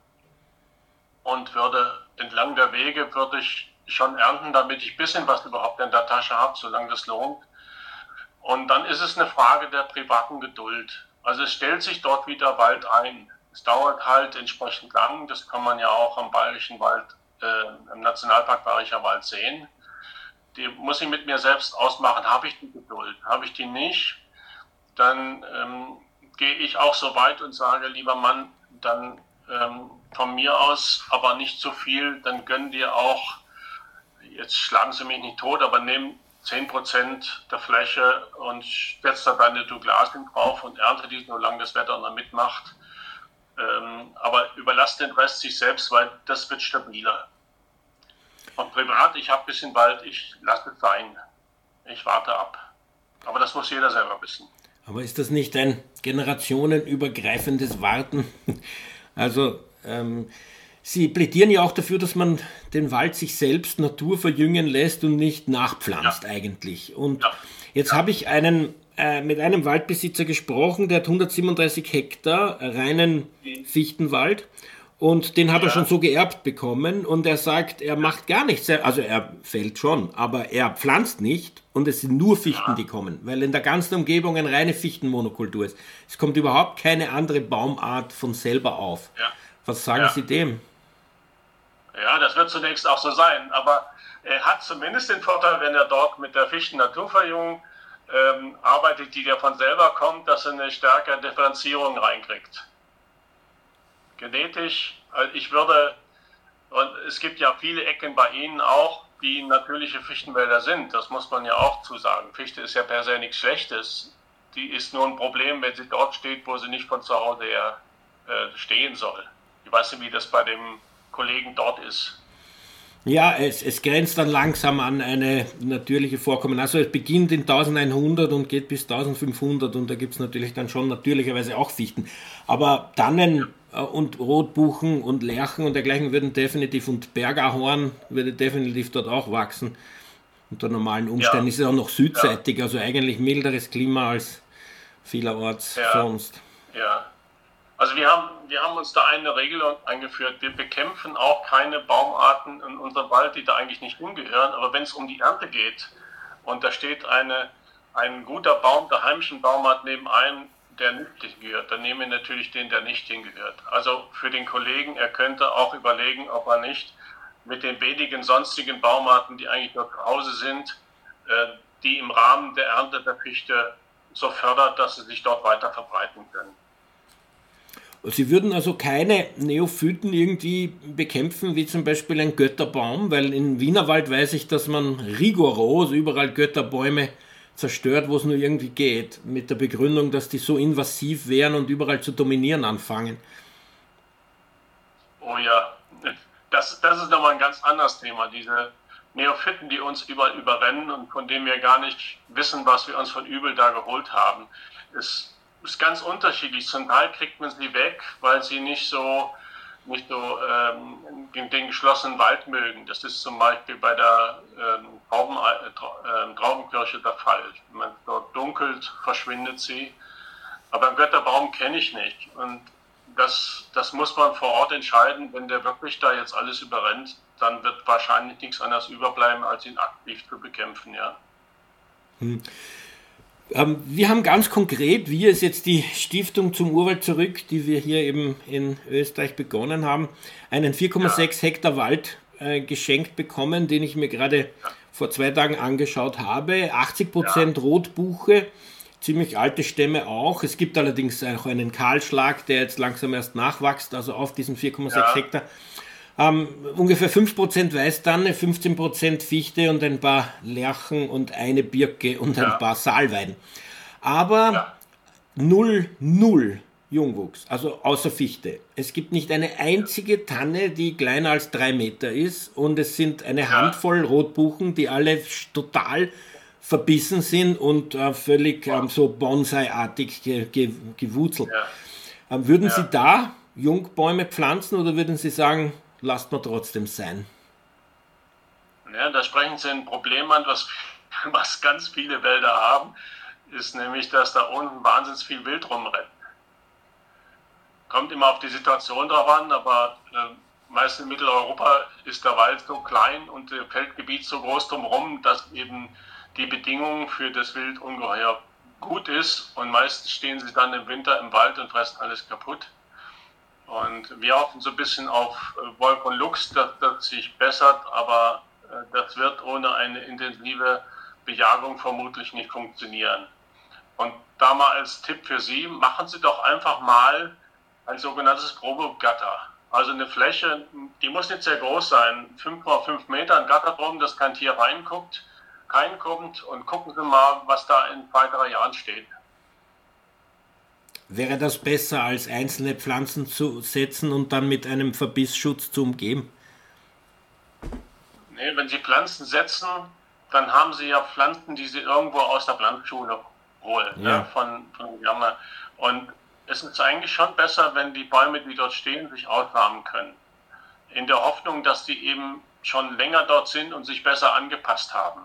Und würde entlang der Wege würde ich schon ernten, damit ich ein bisschen was überhaupt in der Tasche habe, solange das lohnt. Und dann ist es eine Frage der privaten Geduld. Also es stellt sich dort wieder Wald ein. Es dauert halt entsprechend lang. Das kann man ja auch am Bayerischen Wald, äh, im Nationalpark Bayerischer Wald sehen. Die muss ich mit mir selbst ausmachen. Habe ich die Geduld? Habe ich die nicht? Dann ähm, gehe ich auch so weit und sage, lieber Mann, dann ähm, von mir aus, aber nicht zu viel, dann gönn dir auch, jetzt schlagen Sie mich nicht tot, aber nehmen 10% der Fläche und setzt da deine Douglasien drauf und ernte die, solange das Wetter noch mitmacht. Ähm, aber überlass den Rest sich selbst, weil das wird stabiler. Und privat, ich habe ein bisschen Wald, ich lasse es sein. Ich warte ab. Aber das muss jeder selber wissen. Aber ist das nicht ein generationenübergreifendes Warten? Also, ähm, Sie plädieren ja auch dafür, dass man den Wald sich selbst Natur verjüngen lässt und nicht nachpflanzt ja. eigentlich. Und ja. jetzt ja. habe ich einen, äh, mit einem Waldbesitzer gesprochen, der hat 137 Hektar reinen Fichtenwald und den hat er schon so geerbt bekommen und er sagt, er macht gar nichts. Also er fällt schon, aber er pflanzt nicht und es sind nur Fichten, die kommen, weil in der ganzen Umgebung eine reine Fichtenmonokultur ist. Es kommt überhaupt keine andere Baumart von selber auf. Was sagen Sie dem? Ja, das wird zunächst auch so sein, aber er hat zumindest den Vorteil, wenn er dort mit der Fichten Naturverjüngung ähm, arbeitet, die ja von selber kommt, dass er eine stärkere Differenzierung reinkriegt. Genetisch, also ich würde, Und es gibt ja viele Ecken bei Ihnen auch, die natürliche Fichtenwälder sind. Das muss man ja auch zusagen. Fichte ist ja per se nichts Schlechtes. Die ist nur ein Problem, wenn sie dort steht, wo sie nicht von zu Hause her äh, stehen soll. Ich weiß nicht, wie das bei dem Kollegen dort ist. Ja, es, es grenzt dann langsam an eine natürliche Vorkommen. Also es beginnt in 1100 und geht bis 1500 und da gibt es natürlich dann schon natürlicherweise auch Fichten. Aber Tannen und Rotbuchen und Lärchen und dergleichen würden definitiv und Bergahorn würde definitiv dort auch wachsen. Unter normalen Umständen ja. ist es auch noch südseitig, ja. also eigentlich milderes Klima als vielerorts ja. sonst. Ja, also wir haben, wir haben uns da eine Regel eingeführt. Wir bekämpfen auch keine Baumarten in unserem Wald, die da eigentlich nicht hingehören. Aber wenn es um die Ernte geht und da steht eine, ein guter Baum der heimischen Baumart neben einem, der nicht hingehört, dann nehmen wir natürlich den, der nicht hingehört. Also für den Kollegen, er könnte auch überlegen, ob er nicht mit den wenigen sonstigen Baumarten, die eigentlich nur zu Hause sind, äh, die im Rahmen der Ernte der Fichte so fördert, dass sie sich dort weiter verbreiten können. Sie würden also keine Neophyten irgendwie bekämpfen, wie zum Beispiel ein Götterbaum, weil in Wienerwald weiß ich, dass man rigoros überall Götterbäume zerstört, wo es nur irgendwie geht, mit der Begründung, dass die so invasiv wären und überall zu dominieren anfangen. Oh ja, das, das ist nochmal ein ganz anderes Thema, diese Neophyten, die uns überall überrennen und von denen wir gar nicht wissen, was wir uns von übel da geholt haben. Es ist ganz unterschiedlich. Zum Teil kriegt man sie weg, weil sie nicht so, nicht so ähm, den geschlossenen Wald mögen. Das ist zum Beispiel bei der ähm, Trauben, äh, Traubenkirche der Fall. Wenn man dort dunkelt, verschwindet sie. Aber einen Götterbaum kenne ich nicht. Und das, das muss man vor Ort entscheiden. Wenn der wirklich da jetzt alles überrennt, dann wird wahrscheinlich nichts anderes überbleiben, als ihn aktiv zu bekämpfen, ja. Hm. Ähm, wir haben ganz konkret, wie es jetzt die Stiftung zum Urwald zurück, die wir hier eben in Österreich begonnen haben, einen 4,6 ja. Hektar Wald äh, geschenkt bekommen, den ich mir gerade ja. vor zwei Tagen angeschaut habe. 80 Prozent ja. Rotbuche, ziemlich alte Stämme auch. Es gibt allerdings auch einen Kahlschlag, der jetzt langsam erst nachwächst, also auf diesen 4,6 Hektar. Ähm, ungefähr 5% Weißtanne, 15% Fichte und ein paar Lärchen und eine Birke und ein ja. paar Saalweiden. Aber ja. null, null Jungwuchs, also außer Fichte. Es gibt nicht eine einzige Tanne, die kleiner als drei Meter ist und es sind eine Handvoll Rotbuchen, die alle total verbissen sind und äh, völlig ähm, so Bonsai-artig ge ge gewurzelt. Ja. Ähm, würden Sie da Jungbäume pflanzen oder würden Sie sagen, lasst man trotzdem sein. Ja, da sprechen Sie ein Problem an, was, was ganz viele Wälder haben, ist nämlich, dass da unten wahnsinnig viel Wild rumrennt. Kommt immer auf die Situation drauf an, aber äh, meist in Mitteleuropa ist der Wald so klein und das Feldgebiet so groß drumherum, dass eben die Bedingungen für das Wild ungeheuer gut ist und meistens stehen sie dann im Winter im Wald und fressen alles kaputt. Und wir hoffen so ein bisschen auf äh, Wolf und Lux, dass das sich bessert, aber äh, das wird ohne eine intensive Bejagung vermutlich nicht funktionieren. Und da mal als Tipp für Sie, machen Sie doch einfach mal ein sogenanntes Probegatter. Also eine Fläche, die muss nicht sehr groß sein, 5 x 5 Meter, ein Gatter drum, dass kein Tier reinguckt, kein kommt und gucken Sie mal, was da in zwei, drei Jahren steht. Wäre das besser, als einzelne Pflanzen zu setzen und dann mit einem Verbissschutz zu umgeben? Nee, wenn Sie Pflanzen setzen, dann haben Sie ja Pflanzen, die Sie irgendwo aus der Pflanzenschule holen. Ja. Ne? Von, von Und es ist eigentlich schon besser, wenn die Bäume, die dort stehen, sich auswärmen können. In der Hoffnung, dass die eben schon länger dort sind und sich besser angepasst haben.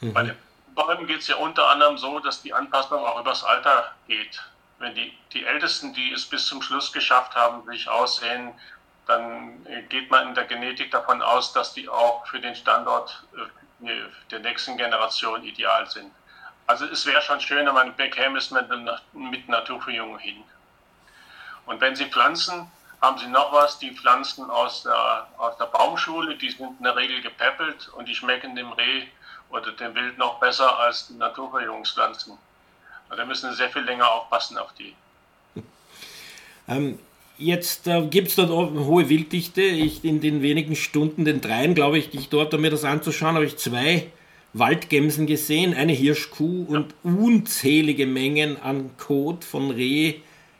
Mhm. Bei den Bäumen geht es ja unter anderem so, dass die Anpassung auch übers Alter geht wenn die, die Ältesten, die es bis zum Schluss geschafft haben, sich aussehen, dann geht man in der Genetik davon aus, dass die auch für den Standort äh, der nächsten Generation ideal sind. Also es wäre schon schön, wenn man bekäme es mit, mit Naturverjüngung hin. Und wenn Sie pflanzen, haben Sie noch was, die Pflanzen aus der, aus der Baumschule, die sind in der Regel gepäppelt und die schmecken dem Reh oder dem Wild noch besser als die Naturverjüngungspflanzen. Da müssen Sie sehr viel länger aufpassen auf die. Ähm, Jetzt äh, gibt es dort hohe Wilddichte. Ich in den wenigen Stunden, den dreien, glaube ich, die ich dort, um mir das anzuschauen, habe ich zwei Waldgämsen gesehen, eine Hirschkuh und unzählige Mengen an Kot von Reh,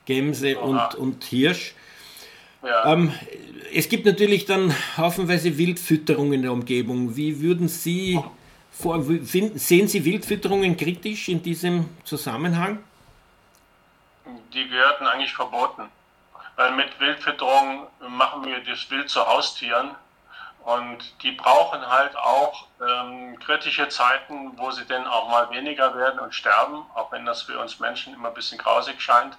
Gämse und, und Hirsch. Ja. Ähm, es gibt natürlich dann haufenweise Wildfütterung in der Umgebung. Wie würden Sie vor, sehen Sie Wildfütterungen kritisch in diesem Zusammenhang? Die gehörten eigentlich verboten. Weil mit Wildfütterung machen wir das Wild zu Haustieren und die brauchen halt auch ähm, kritische Zeiten, wo sie dann auch mal weniger werden und sterben, auch wenn das für uns Menschen immer ein bisschen grausig scheint.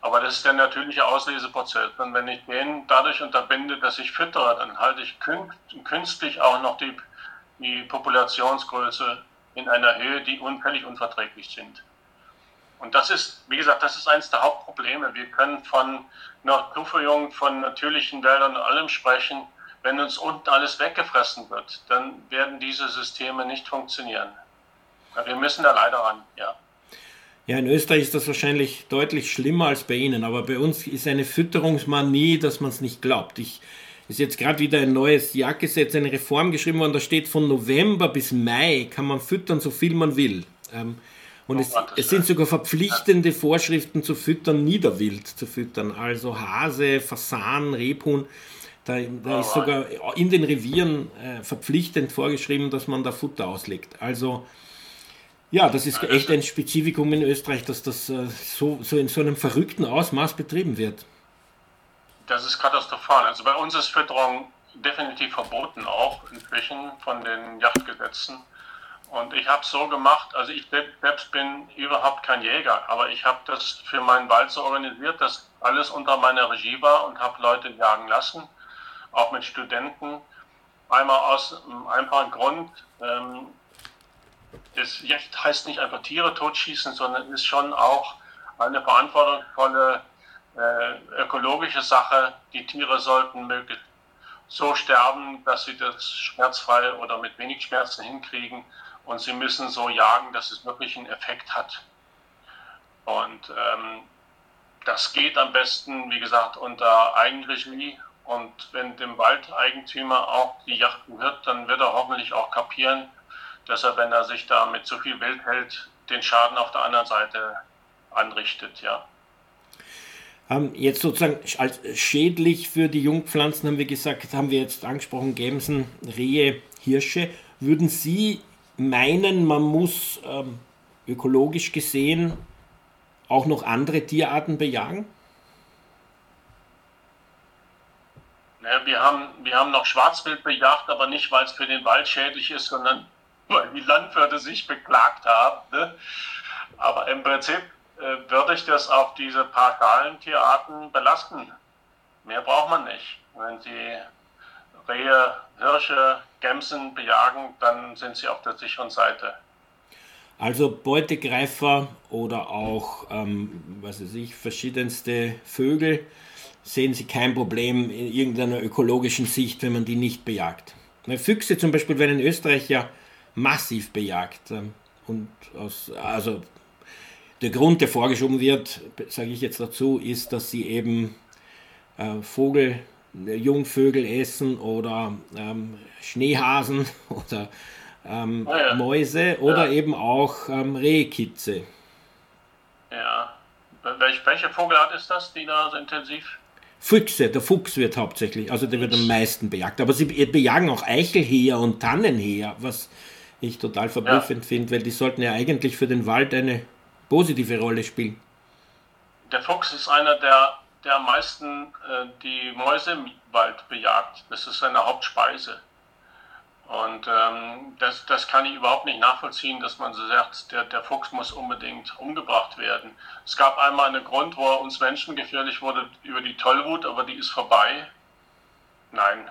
Aber das ist der natürliche Ausleseprozess. Und wenn ich den dadurch unterbinde, dass ich füttere, dann halte ich künstlich auch noch die, die Populationsgröße in einer Höhe, die un völlig unverträglich sind. Und das ist, wie gesagt, das ist eines der Hauptprobleme. Wir können von Naturverjüngung, von natürlichen Wäldern und allem sprechen. Wenn uns unten alles weggefressen wird, dann werden diese Systeme nicht funktionieren. Wir müssen da leider ran, ja. Ja, in Österreich ist das wahrscheinlich deutlich schlimmer als bei Ihnen, aber bei uns ist eine Fütterungsmanie, dass man es nicht glaubt. Ich ist jetzt gerade wieder ein neues Jagdgesetz, eine Reform geschrieben worden, da steht von November bis Mai kann man füttern, so viel man will. Ähm, und es, es, sind sogar verpflichtende Vorschriften zu füttern, Niederwild zu füttern, also Hase, Fasan, Rebhuhn. Da, da ist sogar in den Revieren äh, verpflichtend vorgeschrieben, dass man da Futter auslegt. Also ja, das ist echt ein Spezifikum in Österreich, dass das äh, so, so in so einem verrückten Ausmaß betrieben wird. Das ist katastrophal. Also bei uns ist Fütterung definitiv verboten, auch inzwischen von den Yachtgesetzen. Und ich habe es so gemacht, also ich selbst bin überhaupt kein Jäger, aber ich habe das für meinen Wald so organisiert, dass alles unter meiner Regie war und habe Leute jagen lassen, auch mit Studenten. Einmal aus einem einfachen Grund, ähm, das heißt nicht einfach Tiere totschießen, sondern ist schon auch eine verantwortungsvolle äh, ökologische Sache. Die Tiere sollten möglichst so sterben, dass sie das schmerzfrei oder mit wenig Schmerzen hinkriegen und sie müssen so jagen, dass es wirklich einen Effekt hat. Und ähm, das geht am besten, wie gesagt, unter Eigenregie. Und wenn dem Waldeigentümer auch die Yacht gehört, dann wird er hoffentlich auch kapieren, dass er, wenn er sich da mit zu viel Wild hält, den Schaden auf der anderen Seite anrichtet, ja. Ähm, jetzt sozusagen als schädlich für die Jungpflanzen haben wir gesagt, haben wir jetzt angesprochen, Gämsen, Rehe, Hirsche. Würden Sie meinen, man muss ähm, ökologisch gesehen auch noch andere Tierarten bejagen? Ja, wir, haben, wir haben noch Schwarzwild bejagt, aber nicht, weil es für den Wald schädlich ist, sondern weil die Landwirte sich beklagt haben. Ne? Aber im Prinzip äh, würde ich das auf diese pauschalen Tierarten belasten. Mehr braucht man nicht. Wenn Sie Rehe, Hirsche, Gämsen bejagen, dann sind sie auf der sicheren Seite. Also Beutegreifer oder auch, ähm, was weiß ich, verschiedenste Vögel sehen Sie kein Problem in irgendeiner ökologischen Sicht, wenn man die nicht bejagt. Füchse zum Beispiel werden in Österreich ja massiv bejagt. Ähm, und aus, also der Grund, der vorgeschoben wird, sage ich jetzt dazu, ist, dass sie eben äh, Vogel Jungvögel essen oder ähm, Schneehasen oder ähm, ah, ja. Mäuse oder ja. eben auch ähm, Rehkitze. Ja. Welch, welche Vogelart ist das, die da so intensiv? Füchse, der Fuchs wird hauptsächlich, also der wird am meisten bejagt. Aber sie bejagen auch Eichelheer und Tannenheer, was ich total verblüffend ja. finde, weil die sollten ja eigentlich für den Wald eine positive Rolle spielen. Der Fuchs ist einer der der am meisten äh, die Mäuse im Wald bejagt. Das ist seine Hauptspeise. Und ähm, das, das kann ich überhaupt nicht nachvollziehen, dass man so sagt, der, der Fuchs muss unbedingt umgebracht werden. Es gab einmal einen Grund, wo er uns Menschen gefährlich wurde über die Tollwut, aber die ist vorbei. Nein,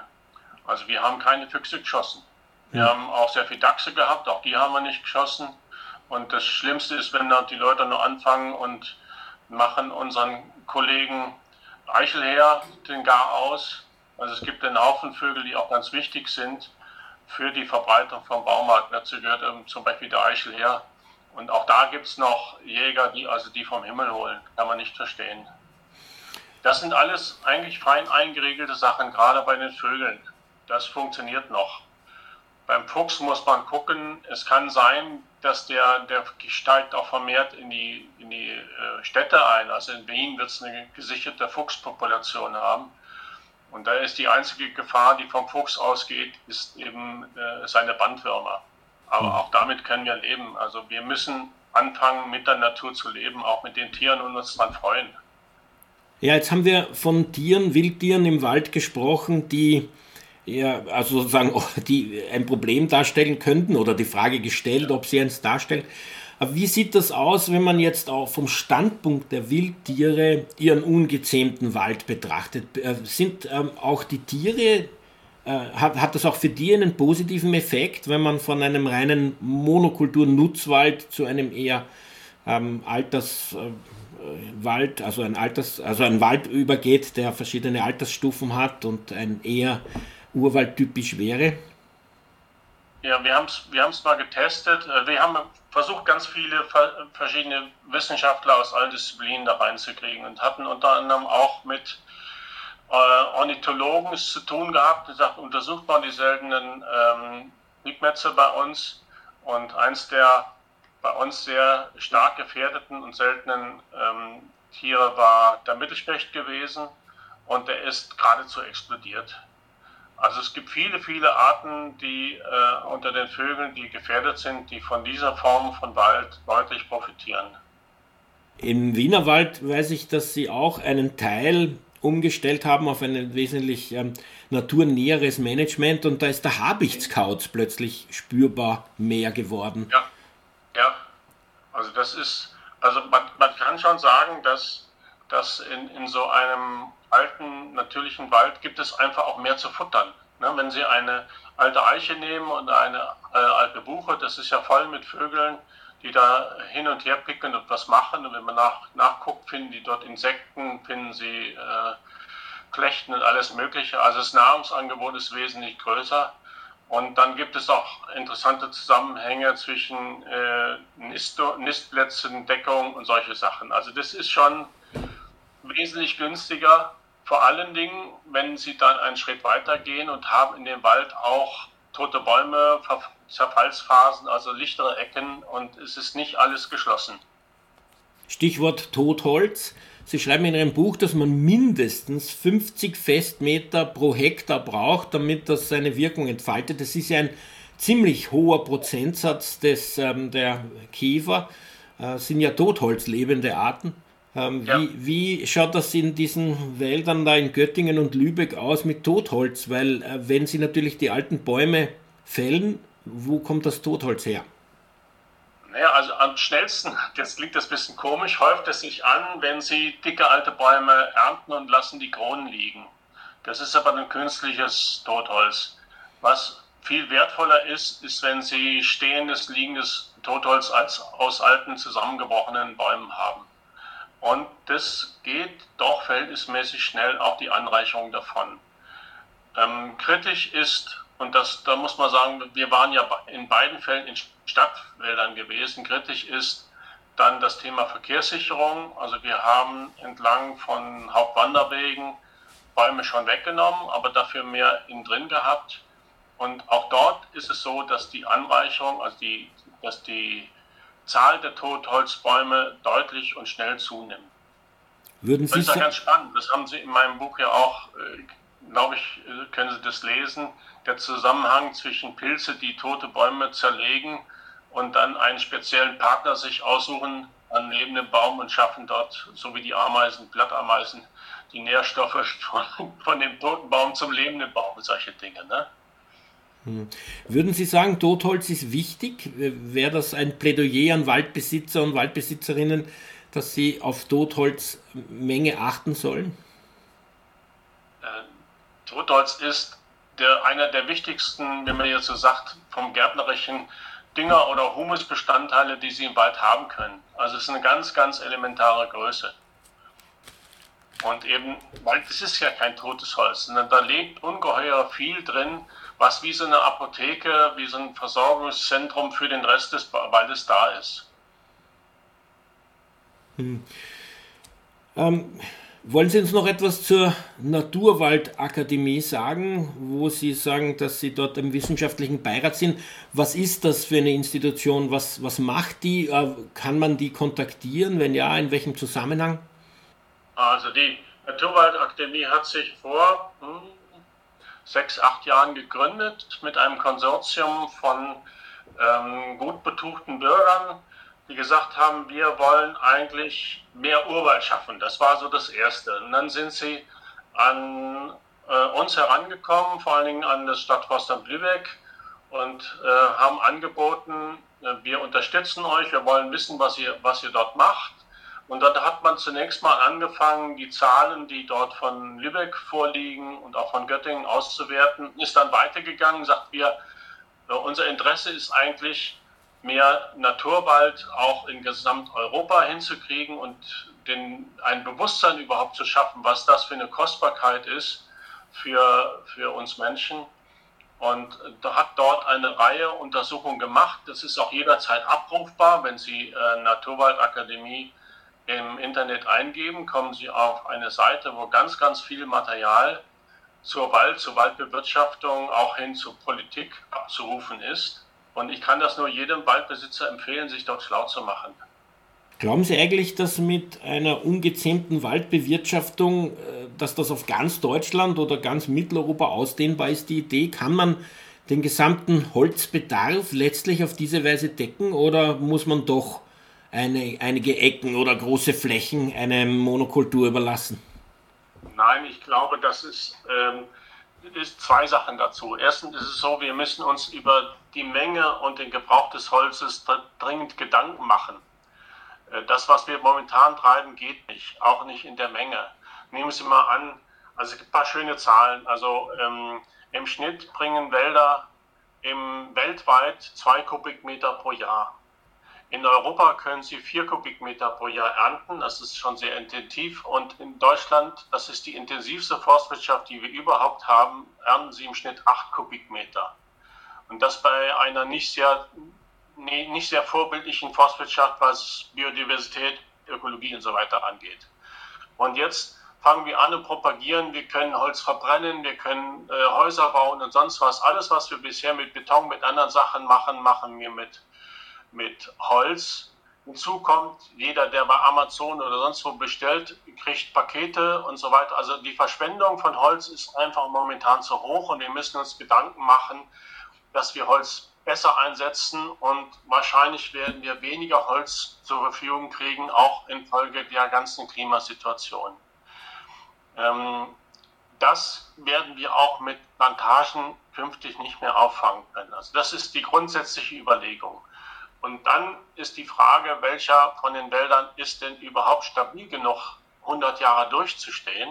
also wir haben keine Füchse geschossen. Wir ja. haben auch sehr viel Dachse gehabt, auch die haben wir nicht geschossen. Und das Schlimmste ist, wenn da die Leute nur anfangen und machen unseren Kollegen Eichelher den Gar aus. Also es gibt einen Haufen Vögel, die auch ganz wichtig sind für die Verbreitung vom Baumarkt. Dazu gehört zum Beispiel der Eichelher. Und auch da gibt es noch Jäger, die also die vom Himmel holen. Kann man nicht verstehen. Das sind alles eigentlich fein eingeregelte Sachen, gerade bei den Vögeln. Das funktioniert noch. Beim Fuchs muss man gucken, es kann sein, dass der, der steigt auch vermehrt in die, in die äh, Städte ein. Also in Wien wird es eine gesicherte Fuchspopulation haben. Und da ist die einzige Gefahr, die vom Fuchs ausgeht, ist eben äh, seine Bandwürmer. Aber mhm. auch damit können wir leben. Also wir müssen anfangen, mit der Natur zu leben, auch mit den Tieren und uns daran freuen. Ja, jetzt haben wir von Tieren, Wildtieren im Wald gesprochen, die ja, also sozusagen, die ein Problem darstellen könnten oder die Frage gestellt, ob sie eins darstellen. Aber wie sieht das aus, wenn man jetzt auch vom Standpunkt der Wildtiere ihren ungezähmten Wald betrachtet? Äh, sind ähm, auch die Tiere, äh, hat, hat das auch für die einen positiven Effekt, wenn man von einem reinen Monokultur-Nutzwald zu einem eher ähm, Alterswald, äh, also ein Alters, also ein Wald übergeht, der verschiedene Altersstufen hat und ein eher urwaldtypisch wäre? Ja, wir haben es wir mal getestet. Äh, wir haben versucht, ganz viele verschiedene Wissenschaftler aus allen Disziplinen da reinzukriegen und hatten unter anderem auch mit äh, Ornithologen es zu tun gehabt. Die sagt, untersucht mal die seltenen ähm, bei uns. Und eins der bei uns sehr stark gefährdeten und seltenen ähm, Tiere war der Mittelspecht gewesen. Und der ist geradezu explodiert. Also es gibt viele, viele Arten, die äh, unter den Vögeln, die gefährdet sind, die von dieser Form von Wald deutlich profitieren. Im Wienerwald weiß ich, dass Sie auch einen Teil umgestellt haben auf ein wesentlich ähm, naturnäheres Management und da ist der Habichtskauz plötzlich spürbar mehr geworden. Ja, ja. Also das ist, also man, man kann schon sagen, dass, dass in, in so einem alten natürlichen Wald gibt es einfach auch mehr zu futtern. Ne, wenn Sie eine alte Eiche nehmen und eine äh, alte Buche, das ist ja voll mit Vögeln, die da hin und her picken und was machen. Und wenn man nach, nachguckt, finden die dort Insekten, finden sie äh, Flechten und alles Mögliche. Also das Nahrungsangebot ist wesentlich größer. Und dann gibt es auch interessante Zusammenhänge zwischen äh, Nist Nistplätzen, Deckung und solche Sachen. Also das ist schon wesentlich günstiger vor allen Dingen, wenn Sie dann einen Schritt weiter gehen und haben in dem Wald auch tote Bäume, Zerfallsphasen, also lichtere Ecken und es ist nicht alles geschlossen. Stichwort Totholz. Sie schreiben in Ihrem Buch, dass man mindestens 50 Festmeter pro Hektar braucht, damit das seine Wirkung entfaltet. Das ist ja ein ziemlich hoher Prozentsatz des, ähm, der Käfer. Äh, sind ja totholzlebende Arten. Ähm, ja. wie, wie, schaut das in diesen Wäldern da in Göttingen und Lübeck aus mit Totholz? Weil äh, wenn Sie natürlich die alten Bäume fällen, wo kommt das Totholz her? Naja, also am schnellsten, jetzt klingt das ein bisschen komisch, häuft es sich an, wenn Sie dicke alte Bäume ernten und lassen die Kronen liegen. Das ist aber ein künstliches Totholz. Was viel wertvoller ist, ist, wenn Sie stehendes, liegendes Totholz als aus alten, zusammengebrochenen Bäumen haben. Und das geht doch verhältnismäßig schnell auch die Anreicherung davon. Ähm, kritisch ist, und das, da muss man sagen, wir waren ja in beiden Fällen in Stadtwäldern gewesen. Kritisch ist dann das Thema Verkehrssicherung. Also wir haben entlang von Hauptwanderwegen Bäume schon weggenommen, aber dafür mehr innen drin gehabt. Und auch dort ist es so, dass die Anreicherung, also die, dass die Zahl der Totholzbäume deutlich und schnell zunimmt. Würden Sie das ist ja ganz spannend. Das haben Sie in meinem Buch ja auch, äh, glaube ich, können Sie das lesen. Der Zusammenhang zwischen Pilze, die tote Bäume zerlegen und dann einen speziellen Partner sich aussuchen an neben dem Baum und schaffen dort, so wie die Ameisen, Blattameisen, die Nährstoffe von, von dem toten Baum zum lebenden Baum, solche Dinge. Ne? Hm. Würden Sie sagen, Totholz ist wichtig? Wäre das ein Plädoyer an Waldbesitzer und Waldbesitzerinnen, dass sie auf Totholzmenge achten sollen? Äh, Totholz ist der, einer der wichtigsten, wenn man jetzt so sagt, vom gärtnerischen Dünger- oder Humusbestandteile, die Sie im Wald haben können. Also es ist eine ganz, ganz elementare Größe. Und eben, weil es ist ja kein totes Holz, sondern da lebt ungeheuer viel drin, was wie so eine Apotheke, wie so ein Versorgungszentrum für den Rest des Waldes da ist. Hm. Ähm, Wollen Sie uns noch etwas zur Naturwaldakademie sagen, wo Sie sagen, dass Sie dort im wissenschaftlichen Beirat sind? Was ist das für eine Institution? Was, was macht die? Äh, kann man die kontaktieren? Wenn ja, in welchem Zusammenhang? Also die Naturwaldakademie hat sich vor hm, sechs, acht Jahren gegründet mit einem Konsortium von ähm, gut betuchten Bürgern, die gesagt haben, wir wollen eigentlich mehr Urwald schaffen. Das war so das Erste. Und dann sind sie an äh, uns herangekommen, vor allen Dingen an das Stadtforstamt Lübeck und äh, haben angeboten, äh, wir unterstützen euch, wir wollen wissen, was ihr, was ihr dort macht. Und dann hat man zunächst mal angefangen, die Zahlen, die dort von Lübeck vorliegen und auch von Göttingen auszuwerten, ist dann weitergegangen, sagt wir, äh, unser Interesse ist eigentlich, mehr Naturwald auch in Gesamteuropa hinzukriegen und den, ein Bewusstsein überhaupt zu schaffen, was das für eine Kostbarkeit ist für, für uns Menschen. Und da hat dort eine Reihe Untersuchungen gemacht. Das ist auch jederzeit abrufbar. Wenn Sie äh, Naturwaldakademie im Internet eingeben, kommen Sie auf eine Seite, wo ganz, ganz viel Material zur Wald, zur Waldbewirtschaftung, auch hin zur Politik abzurufen ist. Und ich kann das nur jedem Waldbesitzer empfehlen, sich dort schlau zu machen. Glauben Sie eigentlich, dass mit einer ungezähmten Waldbewirtschaftung, äh, dass das auf ganz Deutschland oder ganz Mitteleuropa ausdehnbar ist, die Idee? Kann man den gesamten Holzbedarf letztlich auf diese Weise decken oder muss man doch eine, einige Ecken oder große Flächen einer Monokultur überlassen? Nein, ich glaube, das ist, ähm, ist zwei Sachen dazu. Erstens ist es so, wir müssen uns über die Menge und den Gebrauch des Holzes dringend Gedanken machen. Äh, das, was wir momentan treiben, geht nicht, auch nicht in der Menge. Nehmen Sie mal an, also es gibt ein paar schöne Zahlen. Also ähm, im Schnitt bringen Wälder im, weltweit zwei Kubikmeter pro Jahr. In Europa können Sie vier Kubikmeter pro Jahr ernten. Das ist schon sehr intensiv. Und in Deutschland, das ist die intensivste Forstwirtschaft, die wir überhaupt haben, ernten Sie im Schnitt acht Kubikmeter. Und das bei einer nicht sehr, nicht sehr vorbildlichen Forstwirtschaft, was Biodiversität, Ökologie und so weiter angeht. Und jetzt fangen wir an und propagieren, wir können Holz verbrennen, wir können äh, Häuser bauen und sonst was. Alles, was wir bisher mit Beton, mit anderen Sachen machen, machen wir mit mit Holz. Hinzu kommt, jeder, der bei Amazon oder sonst wo bestellt, kriegt Pakete und so weiter. Also die Verschwendung von Holz ist einfach momentan zu hoch und wir müssen uns Gedanken machen, dass wir Holz besser einsetzen und wahrscheinlich werden wir weniger Holz zur Verfügung kriegen, auch infolge der ganzen Klimasituation. Ähm, das werden wir auch mit Plantagen künftig nicht mehr auffangen können. Also das ist die grundsätzliche Überlegung. Und dann ist die Frage, welcher von den Wäldern ist denn überhaupt stabil genug, 100 Jahre durchzustehen.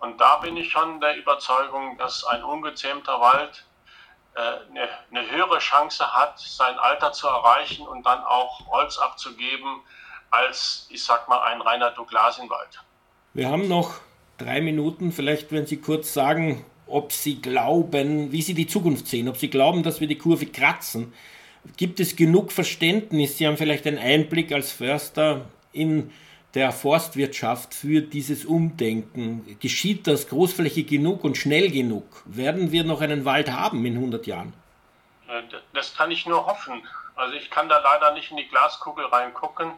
Und da bin ich schon der Überzeugung, dass ein ungezähmter Wald äh, eine, eine höhere Chance hat, sein Alter zu erreichen und dann auch Holz abzugeben, als, ich sag mal, ein reiner Douglasienwald. Wir haben noch drei Minuten. Vielleicht, wenn Sie kurz sagen, ob Sie glauben, wie Sie die Zukunft sehen, ob Sie glauben, dass wir die Kurve kratzen Gibt es genug Verständnis? Sie haben vielleicht einen Einblick als Förster in der Forstwirtschaft für dieses Umdenken. Geschieht das großflächig genug und schnell genug? Werden wir noch einen Wald haben in 100 Jahren? Äh, das kann ich nur hoffen. Also ich kann da leider nicht in die Glaskugel reingucken,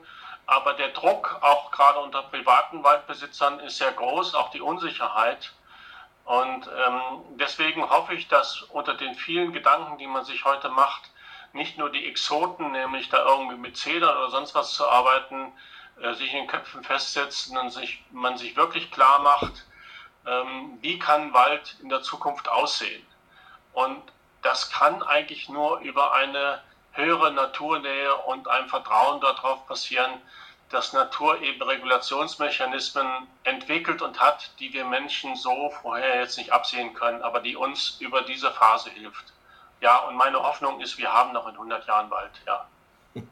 aber der Druck auch gerade unter privaten Waldbesitzern ist sehr groß, auch die Unsicherheit. Und ähm, deswegen hoffe ich, dass unter den vielen Gedanken, die man sich heute macht, nicht nur die Exoten, nämlich da irgendwie mit Zedern oder sonst was zu arbeiten, äh, sich in den Köpfen festsetzen und sich, man sich wirklich klar macht, ähm, wie kann Wald in der Zukunft aussehen. Und das kann eigentlich nur über eine höhere Naturnähe und ein Vertrauen darauf passieren, dass Natur eben Regulationsmechanismen entwickelt und hat, die wir Menschen so vorher jetzt nicht absehen können, aber die uns über diese Phase hilft. Ja, und meine Hoffnung ist, wir haben noch in 100 Jahren Wald, ja.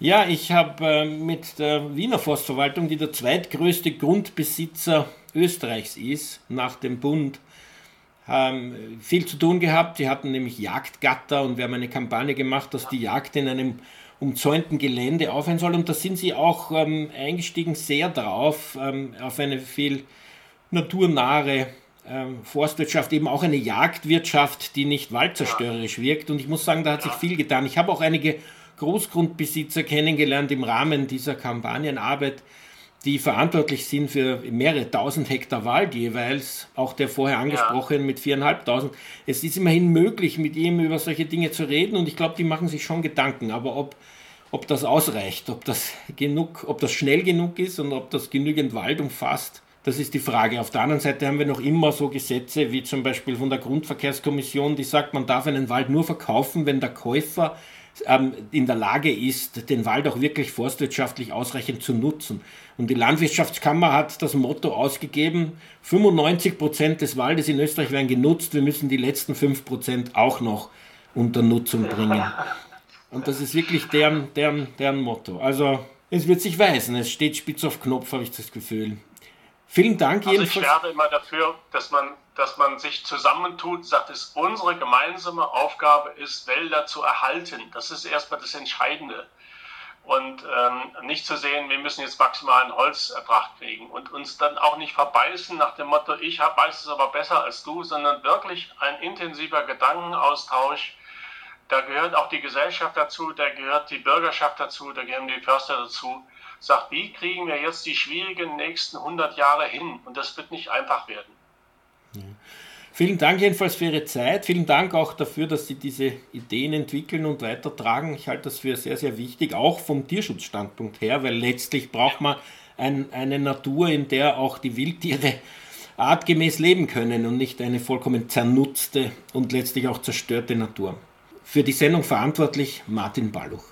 Ja, ich habe äh, mit der Wiener Forstverwaltung, die der zweitgrößte Grundbesitzer Österreichs ist, nach dem Bund, ähm, viel zu tun gehabt. Die hatten nämlich Jagdgatter und wir haben eine Kampagne gemacht, dass die Jagd in einem umzäunten Gelände aufhören soll. Und da sind sie auch ähm, eingestiegen sehr drauf, ähm, auf eine viel naturnahe ähm, Forstwirtschaft, eben auch eine Jagdwirtschaft, die nicht waldzerstörerisch wirkt. Und ich muss sagen, da hat sich viel getan. Ich habe auch einige Großgrundbesitzer kennengelernt im Rahmen dieser Kampagnenarbeit, die verantwortlich sind für mehrere tausend Hektar Wald jeweils, auch der vorher angesprochen ja. mit viereinhalbtausend. Es ist immerhin möglich, mit ihm über solche Dinge zu reden und ich glaube, die machen sich schon Gedanken. Aber ob, ob das ausreicht, ob das genug, ob das schnell genug ist und ob das genügend Wald umfasst, das ist die Frage. Auf der anderen Seite haben wir noch immer so Gesetze wie zum Beispiel von der Grundverkehrskommission, die sagt, man darf einen Wald nur verkaufen, wenn der Käufer ähm, in der Lage ist, den Wald auch wirklich forstwirtschaftlich ausreichend zu nutzen. Und die Landwirtschaftskammer hat das Motto ausgegeben, 95 Prozent des Waldes in Österreich werden genutzt, wir müssen die letzten 5 Prozent auch noch unter Nutzung bringen. Und das ist wirklich deren, deren, deren Motto. Also es wird sich weisen, es steht spitz auf Knopf, habe ich das Gefühl. Vielen Dank also. Ich werbe immer dafür, dass man, dass man sich zusammentut, sagt, es unsere gemeinsame Aufgabe ist, Wälder zu erhalten. Das ist erstmal das Entscheidende. Und ähm, nicht zu sehen, wir müssen jetzt maximalen Holzertrag kriegen und uns dann auch nicht verbeißen nach dem Motto, ich hab, weiß es aber besser als du, sondern wirklich ein intensiver Gedankenaustausch. Da gehört auch die Gesellschaft dazu, da gehört die Bürgerschaft dazu, da gehören die Förster dazu sagt, wie kriegen wir jetzt die schwierigen nächsten 100 Jahre hin? Und das wird nicht einfach werden. Ja. Vielen Dank jedenfalls für Ihre Zeit. Vielen Dank auch dafür, dass Sie diese Ideen entwickeln und weitertragen. Ich halte das für sehr, sehr wichtig, auch vom Tierschutzstandpunkt her, weil letztlich braucht man ein, eine Natur, in der auch die Wildtiere artgemäß leben können und nicht eine vollkommen zernutzte und letztlich auch zerstörte Natur. Für die Sendung verantwortlich Martin Balluch.